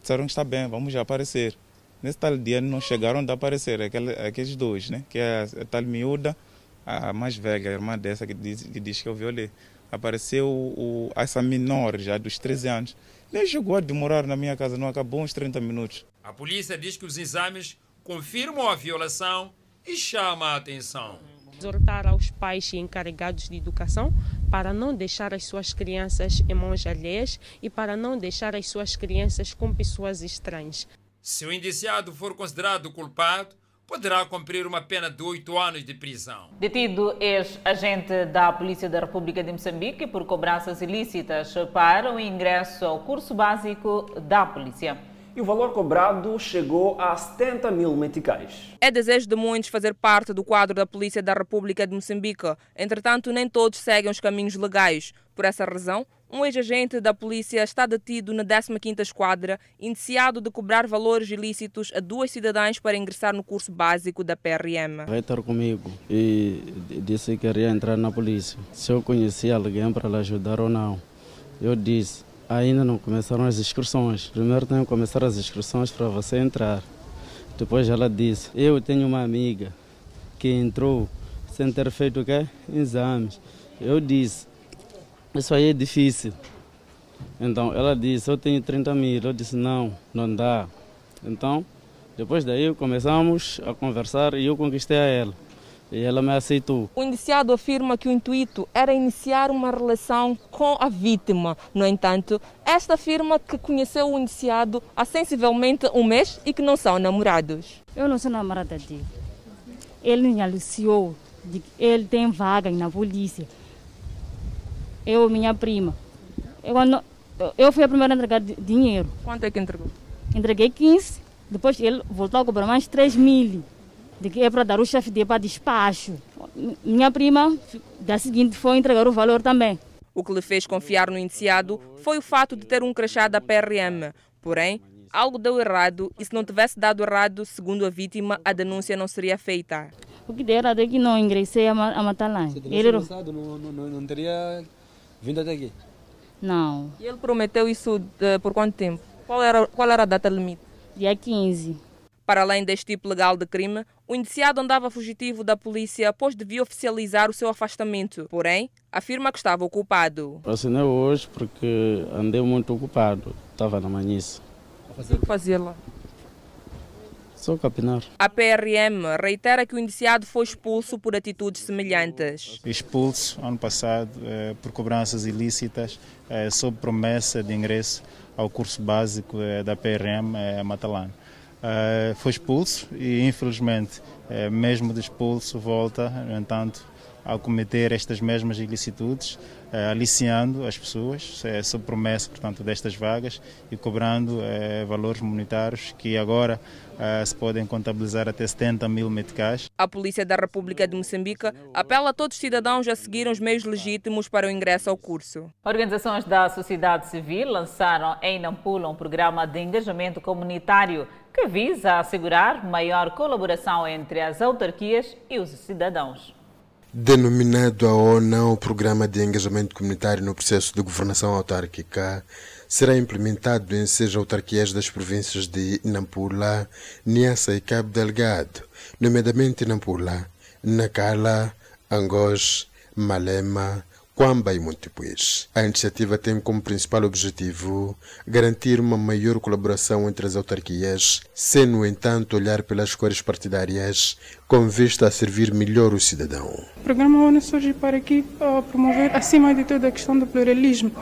disseram que está bem, vamos já aparecer. Nesse tal dia não chegaram a aparecer aquele, aqueles dois, né? Que é a, a tal miúda, a mais velha, a irmã dessa que diz que, diz que eu violei. Apareceu o, essa menor já dos 13 anos. Nem chegou a demorar na minha casa, não acabou uns 30 minutos. A polícia diz que os exames confirmam a violação e chama a atenção. Exortar aos pais e encarregados de educação para não deixar as suas crianças em mãos alheias e para não deixar as suas crianças com pessoas estranhas. Se o indiciado for considerado culpado, poderá cumprir uma pena de oito anos de prisão. Detido ex-agente da Polícia da República de Moçambique por cobranças ilícitas para o ingresso ao curso básico da polícia. E o valor cobrado chegou a 70 mil meticais. É desejo de muitos fazer parte do quadro da Polícia da República de Moçambique. Entretanto, nem todos seguem os caminhos legais. Por essa razão, um ex-agente da polícia está detido na 15ª Esquadra, indiciado de cobrar valores ilícitos a duas cidadãs para ingressar no curso básico da PRM. Vai estar comigo e disse que queria entrar na polícia. Se eu conhecia alguém para lhe ajudar ou não. Eu disse, ainda não começaram as inscrições. Primeiro tenho que começar as inscrições para você entrar. Depois ela disse, eu tenho uma amiga que entrou sem ter feito o quê? Exames. Eu disse, isso aí é difícil. Então ela disse, eu tenho 30 mil. Eu disse, não, não dá. Então, depois daí começamos a conversar e eu conquistei a ela. E ela me aceitou. O indiciado afirma que o intuito era iniciar uma relação com a vítima. No entanto, esta afirma que conheceu o indiciado há sensivelmente um mês e que não são namorados. Eu não sou namorada dele. Ele me que ele tem vaga na polícia. Eu, minha prima. Eu, eu fui a primeira a entregar dinheiro. Quanto é que entregou? Entreguei 15. Depois ele voltou a cobrar mais 3 mil de que é para dar o chefe de para despacho. Minha prima, da seguinte, foi entregar o valor também. O que lhe fez confiar no indiciado foi o fato de ter um crachá da PRM. Porém, algo deu errado e se não tivesse dado errado, segundo a vítima, a denúncia não seria feita. O que deu errado é que não ingressei a Matalã. Se tivesse Ele... Passado, não, não, não teria vindo até aqui? Não. E ele prometeu isso de, por quanto tempo? Qual era, qual era a data limite? Dia 15. Para além deste tipo legal de crime, o indiciado andava fugitivo da polícia, pois devia oficializar o seu afastamento. Porém, afirma que estava ocupado. Assinei hoje porque andei muito ocupado. Estava na manhice. O que fazia lá? Só capinar. A PRM reitera que o indiciado foi expulso por atitudes semelhantes. Expulso ano passado eh, por cobranças ilícitas, eh, sob promessa de ingresso ao curso básico eh, da PRM eh, Matalã. Uh, foi expulso e, infelizmente, uh, mesmo de expulso, volta, no entanto, a cometer estas mesmas ilicitudes, uh, aliciando as pessoas, uh, sob promessa, portanto, destas vagas e cobrando valores monetários que agora se podem contabilizar até 70 mil meticais. A Polícia da República de Moçambique apela a todos os cidadãos a seguir os meios legítimos para o ingresso ao curso. Organizações da sociedade civil lançaram em Nampula um programa de engajamento comunitário que visa assegurar maior colaboração entre as autarquias e os cidadãos. Denominado a ONU o Programa de Engajamento Comunitário no Processo de Governação Autárquica, será implementado em seis autarquias das províncias de Nampula, Niassa e Cabo Delgado, nomeadamente Nampula, Nacala, Angós, Malema, Quamba e Montepuez. A iniciativa tem como principal objetivo garantir uma maior colaboração entre as autarquias, sem, no entanto, olhar pelas cores partidárias, com vista a servir melhor o cidadão. O programa ONU surge para aqui promover, acima de tudo, a questão do pluralismo,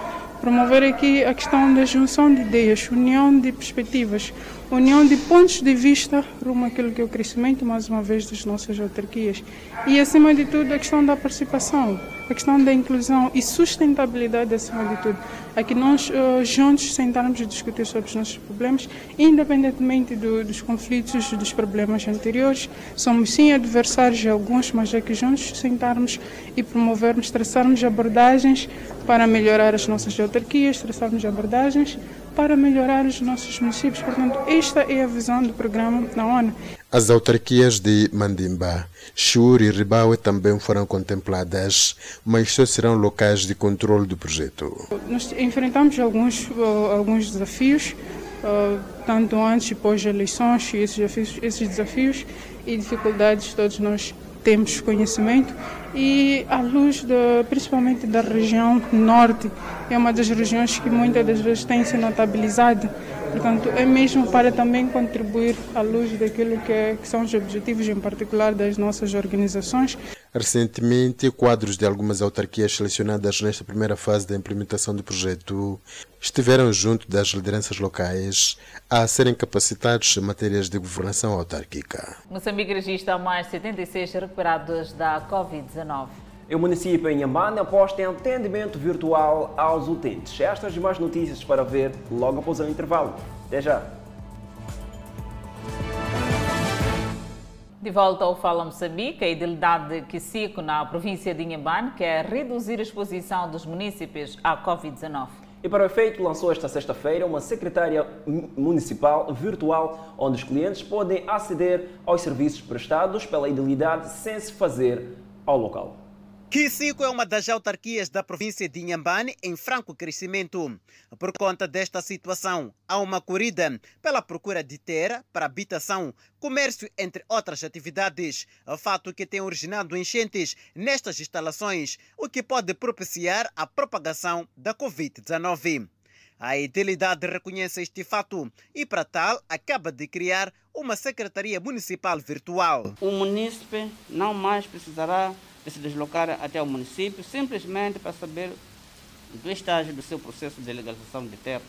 promover aqui a questão da junção de ideias, união de perspectivas, união de pontos de vista rumo àquilo que é o crescimento, mais uma vez, das nossas autarquias. E, acima de tudo, a questão da participação, a questão da inclusão e sustentabilidade, acima de tudo. Aqui nós uh, juntos sentarmos e discutir sobre os nossos problemas, independentemente do, dos conflitos, dos problemas anteriores. Somos sim adversários de alguns, mas aqui juntos sentarmos e promovermos, traçarmos abordagens para melhorar as nossas autarquias, traçarmos abordagens para melhorar os nossos municípios. Portanto, esta é a visão do programa da ONU. As autarquias de Mandimba, Chur e Ribaue também foram contempladas, mas só serão locais de controle do projeto. Nós enfrentamos alguns, uh, alguns desafios, uh, tanto antes e das eleições, e esses desafios, esses desafios e dificuldades todos nós temos conhecimento e à luz de, principalmente da região norte, é uma das regiões que muitas das vezes tem se notabilizado. Portanto, é mesmo para também contribuir à luz daquilo que, é, que são os objetivos, em particular das nossas organizações. Recentemente, quadros de algumas autarquias selecionadas nesta primeira fase da implementação do projeto estiveram junto das lideranças locais a serem capacitados em matérias de governação autárquica. Moçambique registra mais 76 recuperados da Covid-19. O município em Inhambane aposta em atendimento virtual aos utentes. Estas e mais notícias para ver logo após o intervalo. Até já! De volta ao Fala Moçambique, a idilidade Quisico, na província de Inhambane, quer reduzir a exposição dos municípios à Covid-19. E para o efeito, lançou esta sexta-feira uma secretária municipal virtual, onde os clientes podem aceder aos serviços prestados pela idilidade sem se fazer ao local. Quisico é uma das autarquias da província de Inhambane em franco crescimento. Por conta desta situação, há uma corrida pela procura de terra para habitação, comércio, entre outras atividades. Fato que tem originado enchentes nestas instalações, o que pode propiciar a propagação da Covid-19. A idilidade reconhece este fato e, para tal, acaba de criar uma secretaria municipal virtual. O munícipe não mais precisará de se deslocar até o município simplesmente para saber do estágio do seu processo de legalização de terra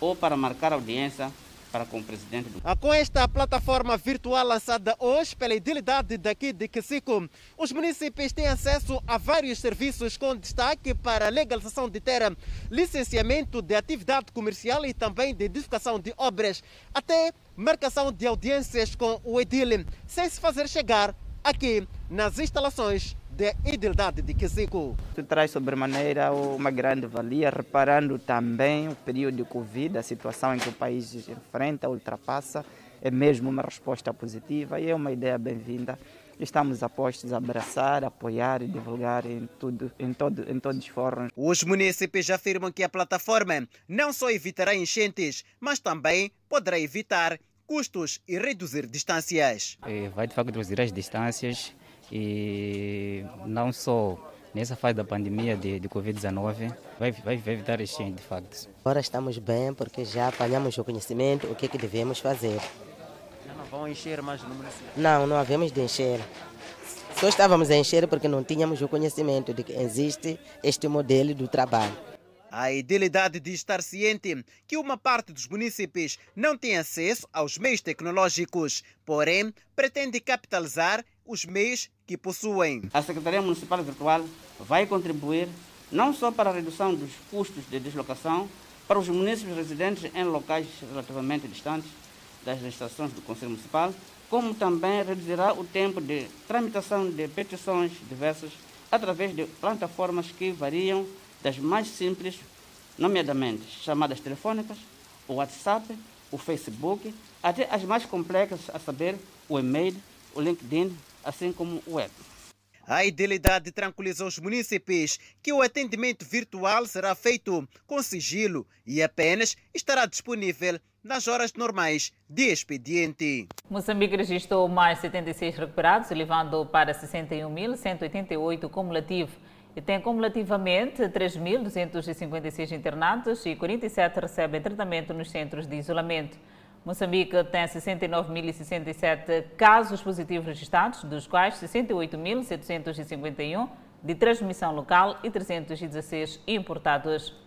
ou para marcar audiência para com o presidente do... Ah, com esta plataforma virtual lançada hoje pela idilidade daqui de Quesico, os municípios têm acesso a vários serviços com destaque para legalização de terra, licenciamento de atividade comercial e também de edificação de obras, até marcação de audiências com o edil, sem se fazer chegar aqui nas instalações da idilidade de Quesico. Isso traz sobremaneira uma grande valia, reparando também o período de Covid, a situação em que o país enfrenta, ultrapassa, é mesmo uma resposta positiva e é uma ideia bem-vinda. Estamos apostos a abraçar, apoiar e divulgar em, tudo, em, todo, em todos os fóruns. Os municípios afirmam que a plataforma não só evitará enchentes, mas também poderá evitar custos e reduzir distâncias. Vai de facto reduzir as distâncias e não só nessa fase da pandemia de, de Covid-19, vai, vai, vai evitar enchente de facto. Agora estamos bem porque já apanhamos o conhecimento, o que, é que devemos fazer. Não vão encher mais no município? Não, não havemos de encher. Só estávamos a encher porque não tínhamos o conhecimento de que existe este modelo do trabalho. A idilidade de estar ciente que uma parte dos municípios não tem acesso aos meios tecnológicos, porém pretende capitalizar os meios que possuem. A Secretaria Municipal Virtual vai contribuir não só para a redução dos custos de deslocação para os municípios residentes em locais relativamente distantes das estações do Conselho Municipal, como também reduzirá o tempo de tramitação de petições diversas através de plataformas que variam das mais simples, nomeadamente chamadas telefônicas, o WhatsApp, o Facebook, até as mais complexas, a saber, o e-mail, o LinkedIn, assim como o web. A idealidade tranquilizou os munícipes que o atendimento virtual será feito com sigilo e apenas estará disponível nas horas normais de expediente. Moçambique registrou mais 76 recuperados, elevando para 61.188 cumulativo. E tem cumulativamente 3.256 internados e 47 recebem tratamento nos centros de isolamento. Moçambique tem 69.067 casos positivos registrados, dos quais 68.751 de transmissão local e 316 importados.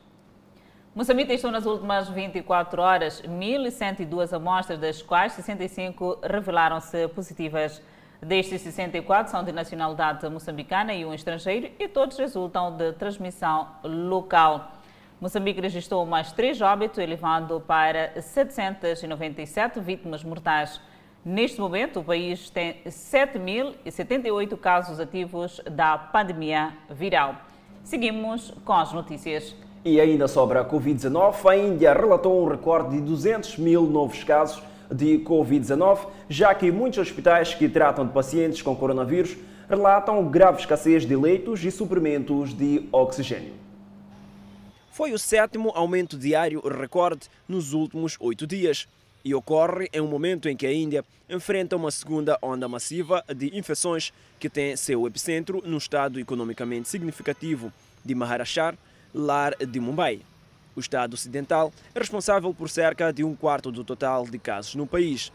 Moçambique testou nas últimas 24 horas 1.102 amostras, das quais 65 revelaram-se positivas. Destes, 64 são de nacionalidade moçambicana e um estrangeiro e todos resultam de transmissão local. Moçambique registrou mais três óbitos, elevando para 797 vítimas mortais. Neste momento, o país tem 7.078 casos ativos da pandemia viral. Seguimos com as notícias. E ainda sobre a Covid-19, a Índia relatou um recorde de 200 mil novos casos de Covid-19, já que muitos hospitais que tratam de pacientes com coronavírus relatam grave escassez de leitos e suprimentos de oxigênio. Foi o sétimo aumento diário recorde nos últimos oito dias e ocorre em um momento em que a Índia enfrenta uma segunda onda massiva de infecções que tem seu epicentro no estado economicamente significativo de Maharashtra, lar de Mumbai. O estado ocidental é responsável por cerca de um quarto do total de casos no país.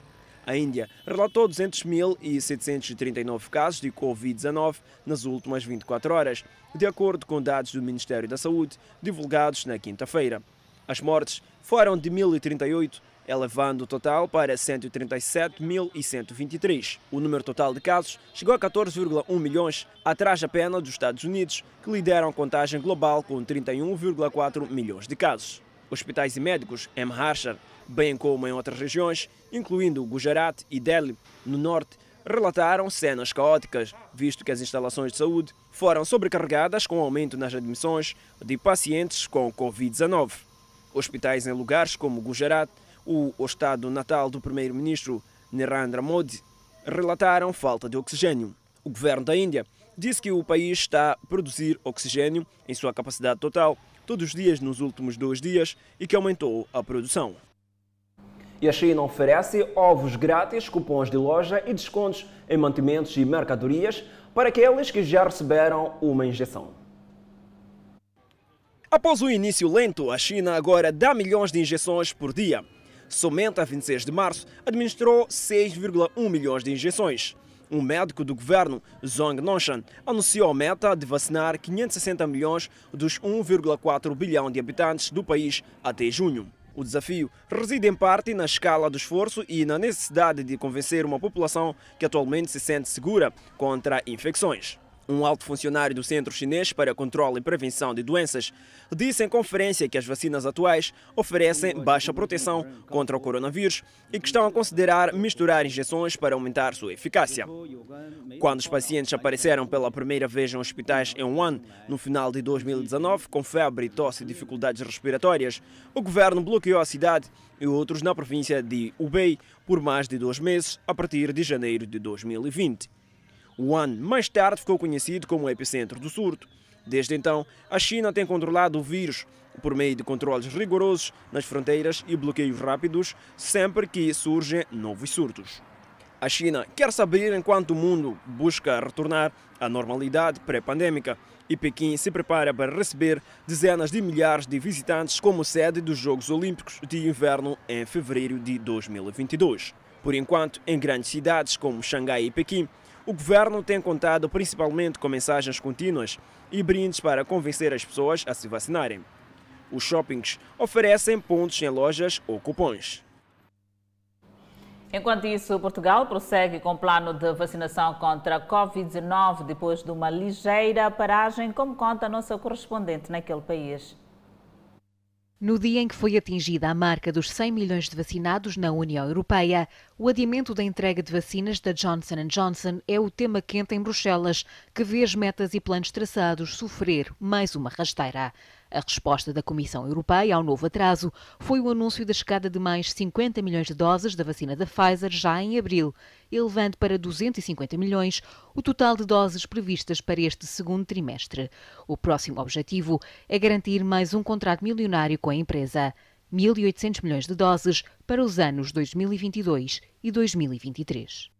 A Índia relatou 200.739 casos de Covid-19 nas últimas 24 horas, de acordo com dados do Ministério da Saúde divulgados na quinta-feira. As mortes foram de 1.038, elevando o total para 137.123. O número total de casos chegou a 14,1 milhões, atrás apenas dos Estados Unidos, que lideram a contagem global com 31,4 milhões de casos. Hospitais e médicos em Maharashtra bem como em outras regiões, incluindo Gujarat e Delhi, no norte, relataram cenas caóticas, visto que as instalações de saúde foram sobrecarregadas com aumento nas admissões de pacientes com Covid-19. Hospitais em lugares como Gujarat, o estado natal do primeiro-ministro Narendra Modi, relataram falta de oxigênio. O governo da Índia disse que o país está a produzir oxigênio em sua capacidade total todos os dias nos últimos dois dias e que aumentou a produção. E a China oferece ovos grátis, cupons de loja e descontos em mantimentos e mercadorias para aqueles que já receberam uma injeção. Após o início lento, a China agora dá milhões de injeções por dia. Somente a 26 de março administrou 6,1 milhões de injeções. Um médico do governo, Zhong Nongshan, anunciou a meta de vacinar 560 milhões dos 1,4 bilhão de habitantes do país até junho. O desafio reside em parte na escala do esforço e na necessidade de convencer uma população que atualmente se sente segura contra infecções. Um alto funcionário do Centro Chinês para Controle e Prevenção de Doenças disse em conferência que as vacinas atuais oferecem baixa proteção contra o coronavírus e que estão a considerar misturar injeções para aumentar sua eficácia. Quando os pacientes apareceram pela primeira vez em hospitais em Wuhan, no final de 2019, com febre, tosse e dificuldades respiratórias, o governo bloqueou a cidade e outros na província de Hubei por mais de dois meses, a partir de janeiro de 2020. Wuhan mais tarde ficou conhecido como o epicentro do surto. Desde então, a China tem controlado o vírus por meio de controles rigorosos nas fronteiras e bloqueios rápidos sempre que surgem novos surtos. A China quer se abrir enquanto o mundo busca retornar à normalidade pré-pandêmica e Pequim se prepara para receber dezenas de milhares de visitantes como sede dos Jogos Olímpicos de Inverno em fevereiro de 2022. Por enquanto, em grandes cidades como Xangai e Pequim, o governo tem contado principalmente com mensagens contínuas e brindes para convencer as pessoas a se vacinarem. Os shoppings oferecem pontos em lojas ou cupons. Enquanto isso, Portugal prossegue com o plano de vacinação contra a Covid-19 depois de uma ligeira paragem, como conta a nossa correspondente naquele país. No dia em que foi atingida a marca dos 100 milhões de vacinados na União Europeia, o adiamento da entrega de vacinas da Johnson Johnson é o tema quente em Bruxelas, que vê as metas e planos traçados sofrer mais uma rasteira. A resposta da Comissão Europeia ao novo atraso foi o anúncio da chegada de mais 50 milhões de doses da vacina da Pfizer já em abril, elevando para 250 milhões o total de doses previstas para este segundo trimestre. O próximo objetivo é garantir mais um contrato milionário com a empresa. 1.800 milhões de doses para os anos 2022 e 2023.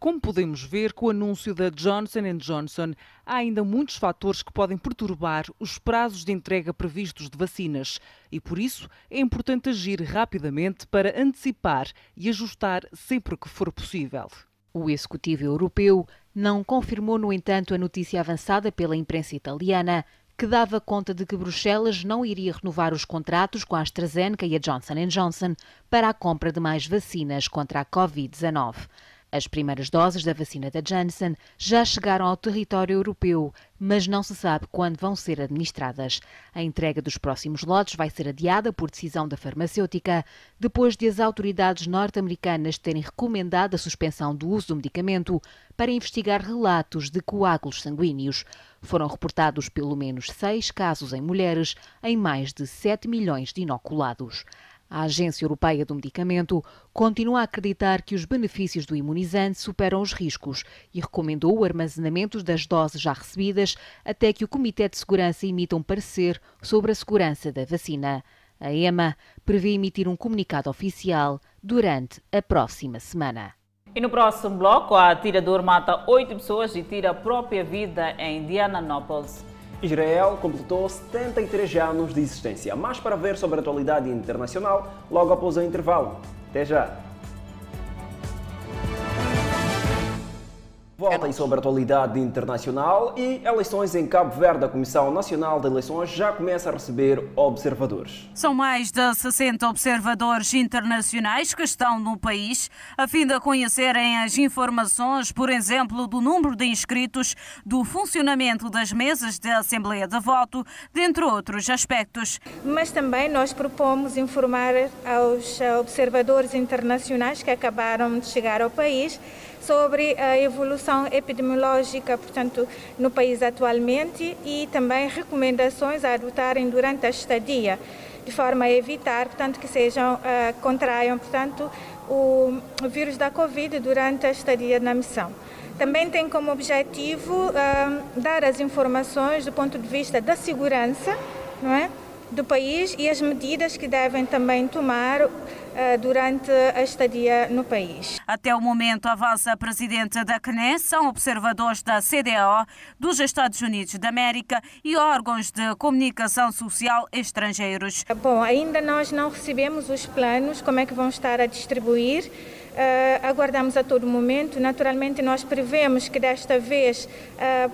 Como podemos ver, com o anúncio da Johnson Johnson, há ainda muitos fatores que podem perturbar os prazos de entrega previstos de vacinas e, por isso, é importante agir rapidamente para antecipar e ajustar sempre que for possível. O Executivo Europeu não confirmou, no entanto, a notícia avançada pela imprensa italiana que dava conta de que Bruxelas não iria renovar os contratos com a AstraZeneca e a Johnson Johnson para a compra de mais vacinas contra a Covid-19. As primeiras doses da vacina da Janssen já chegaram ao território europeu, mas não se sabe quando vão ser administradas. A entrega dos próximos lotes vai ser adiada por decisão da farmacêutica, depois de as autoridades norte-americanas terem recomendado a suspensão do uso do medicamento para investigar relatos de coágulos sanguíneos. Foram reportados pelo menos seis casos em mulheres, em mais de 7 milhões de inoculados. A Agência Europeia do Medicamento continua a acreditar que os benefícios do imunizante superam os riscos e recomendou o armazenamento das doses já recebidas até que o Comitê de Segurança emita um parecer sobre a segurança da vacina. A EMA prevê emitir um comunicado oficial durante a próxima semana. E no próximo bloco, a atirador mata oito pessoas e tira a própria vida em Indianapolis. Israel completou 73 anos de existência. Mas para ver sobre a atualidade internacional, logo após o intervalo. Até já! Voltem sobre a atualidade internacional e eleições em Cabo Verde. A Comissão Nacional de Eleições já começa a receber observadores. São mais de 60 observadores internacionais que estão no país, a fim de conhecerem as informações, por exemplo, do número de inscritos, do funcionamento das mesas de Assembleia de Voto, dentre outros aspectos. Mas também nós propomos informar aos observadores internacionais que acabaram de chegar ao país sobre a evolução epidemiológica, portanto, no país atualmente e também recomendações a adotarem durante a estadia, de forma a evitar, portanto, que sejam uh, contraiam, portanto, o, vírus da Covid durante a estadia na missão. Também tem como objetivo uh, dar as informações do ponto de vista da segurança, não é? do país e as medidas que devem também tomar durante a estadia no país. Até o momento, avança a presidente da CNES, são observadores da CDO, dos Estados Unidos da América e órgãos de comunicação social estrangeiros. Bom, ainda nós não recebemos os planos, como é que vão estar a distribuir. Uh, aguardamos a todo momento. Naturalmente, nós prevemos que desta vez uh,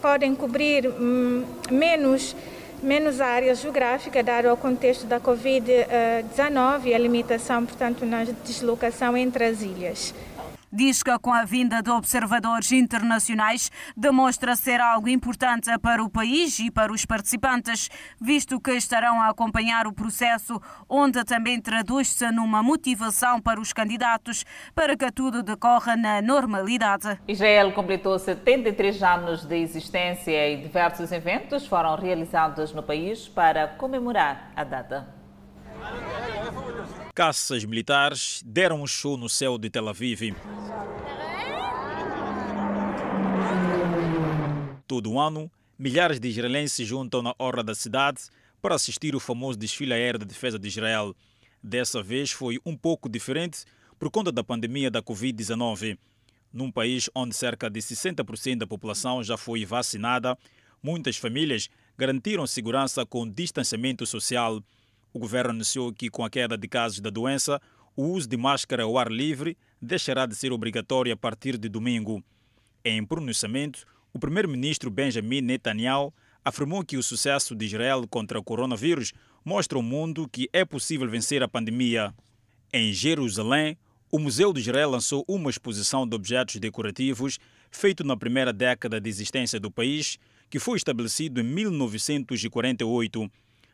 podem cobrir um, menos menos área geográfica, dado o contexto da Covid-19 e a limitação, portanto, na deslocação entre as ilhas. Diz que com a vinda de observadores internacionais demonstra ser algo importante para o país e para os participantes, visto que estarão a acompanhar o processo, onde também traduz-se numa motivação para os candidatos para que tudo decorra na normalidade. Israel completou 73 anos de existência e diversos eventos foram realizados no país para comemorar a data. Caças militares deram um show no céu de Tel Aviv. Todo ano, milhares de israelenses se juntam na orla da cidade para assistir o famoso desfile aéreo da defesa de Israel. Dessa vez foi um pouco diferente por conta da pandemia da Covid-19. Num país onde cerca de 60% da população já foi vacinada, muitas famílias garantiram segurança com distanciamento social. O governo anunciou que, com a queda de casos da doença, o uso de máscara ao ar livre deixará de ser obrigatório a partir de domingo. Em pronunciamento, o primeiro-ministro Benjamin Netanyahu afirmou que o sucesso de Israel contra o coronavírus mostra ao mundo que é possível vencer a pandemia. Em Jerusalém, o Museu de Israel lançou uma exposição de objetos decorativos feito na primeira década de existência do país, que foi estabelecido em 1948.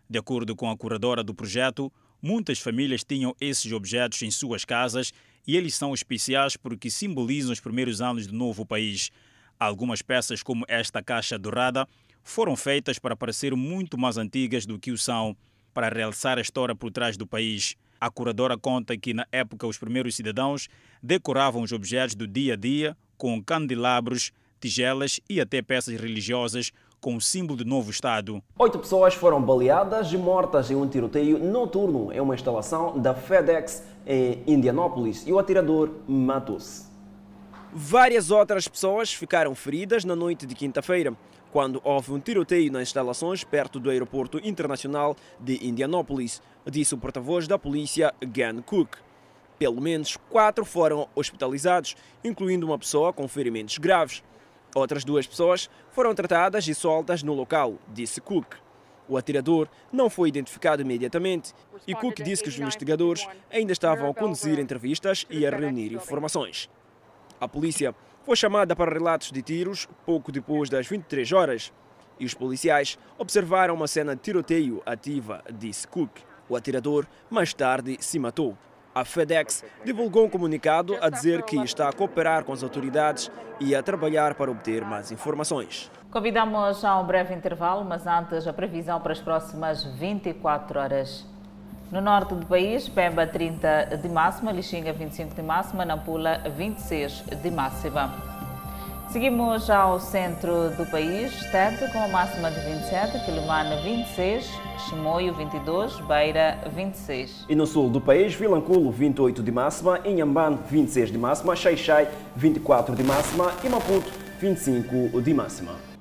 De acordo com a curadora do projeto, muitas famílias tinham esses objetos em suas casas e eles são especiais porque simbolizam os primeiros anos do novo país. Algumas peças, como esta caixa dourada, foram feitas para parecer muito mais antigas do que o são, para realçar a história por trás do país. A curadora conta que, na época, os primeiros cidadãos decoravam os objetos do dia a dia com candelabros, tigelas e até peças religiosas com o símbolo do novo Estado. Oito pessoas foram baleadas e mortas em um tiroteio noturno em uma instalação da FedEx em Indianápolis e o atirador matou-se. Várias outras pessoas ficaram feridas na noite de quinta-feira, quando houve um tiroteio nas instalações perto do aeroporto internacional de Indianápolis, disse o porta-voz da polícia, Gan Cook. Pelo menos quatro foram hospitalizados, incluindo uma pessoa com ferimentos graves. Outras duas pessoas foram tratadas e soltas no local, disse Cook. O atirador não foi identificado imediatamente e Cook disse que os investigadores ainda estavam a conduzir entrevistas e a reunir informações. A polícia foi chamada para relatos de tiros pouco depois das 23 horas e os policiais observaram uma cena de tiroteio ativa, disse Cook. O atirador mais tarde se matou. A FedEx divulgou um comunicado a dizer que está a cooperar com as autoridades e a trabalhar para obter mais informações. Convidamos a um breve intervalo, mas antes a previsão para as próximas 24 horas. No norte do país, Pemba 30 de máxima, Lixinga 25 de máxima, Nampula 26 de máxima. Seguimos ao centro do país, Tete com a máxima de 27, Quilimana 26, Chimoio 22, Beira 26. E no sul do país, Vilanculo 28 de máxima, Inhambane 26 de máxima, Xaixai 24 de máxima e Maputo 25 de máxima.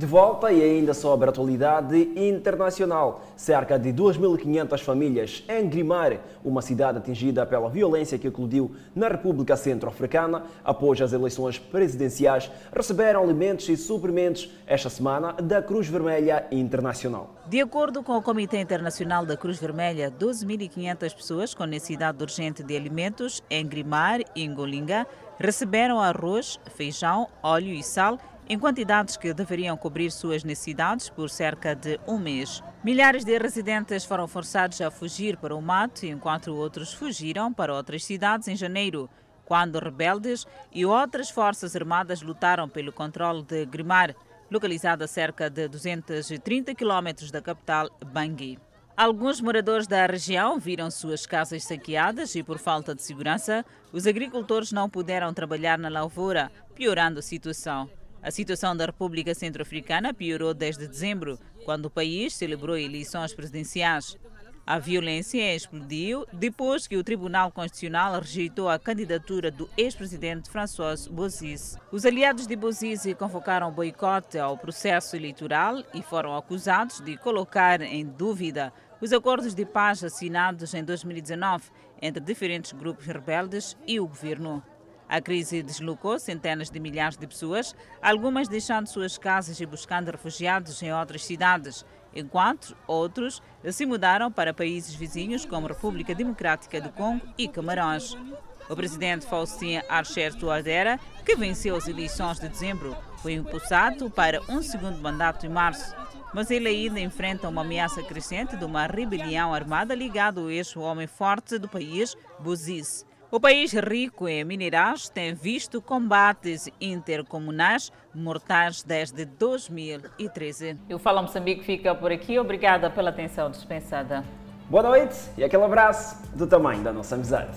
De volta e ainda sobre a atualidade internacional. Cerca de 2.500 famílias em Grimar, uma cidade atingida pela violência que eclodiu na República Centro-Africana após as eleições presidenciais, receberam alimentos e suprimentos esta semana da Cruz Vermelha Internacional. De acordo com o Comitê Internacional da Cruz Vermelha, 12.500 pessoas com necessidade urgente de alimentos em Grimar e Ngolinga receberam arroz, feijão, óleo e sal em quantidades que deveriam cobrir suas necessidades por cerca de um mês. Milhares de residentes foram forçados a fugir para o mato, enquanto outros fugiram para outras cidades em janeiro, quando rebeldes e outras forças armadas lutaram pelo controle de Grimar, localizada a cerca de 230 quilômetros da capital, Bangui. Alguns moradores da região viram suas casas saqueadas e, por falta de segurança, os agricultores não puderam trabalhar na lavoura, piorando a situação. A situação da República Centro-Africana piorou desde dezembro, quando o país celebrou eleições presidenciais. A violência explodiu depois que o Tribunal Constitucional rejeitou a candidatura do ex-presidente François Bozis. Os aliados de Bozis convocaram boicote ao processo eleitoral e foram acusados de colocar em dúvida os acordos de paz assinados em 2019 entre diferentes grupos rebeldes e o governo. A crise deslocou centenas de milhares de pessoas, algumas deixando suas casas e buscando refugiados em outras cidades, enquanto outros se mudaram para países vizinhos como República Democrática do Congo e Camarões. O presidente Faustin Archer Touadera, que venceu as eleições de dezembro, foi impulsado para um segundo mandato em março. Mas ele ainda enfrenta uma ameaça crescente de uma rebelião armada ligada ao ex-homem forte do país, Bozis. O país rico em minerais tem visto combates intercomunais mortais desde 2013. E o Fala Moçambique fica por aqui. Obrigada pela atenção dispensada. Boa noite e aquele abraço do tamanho da nossa amizade.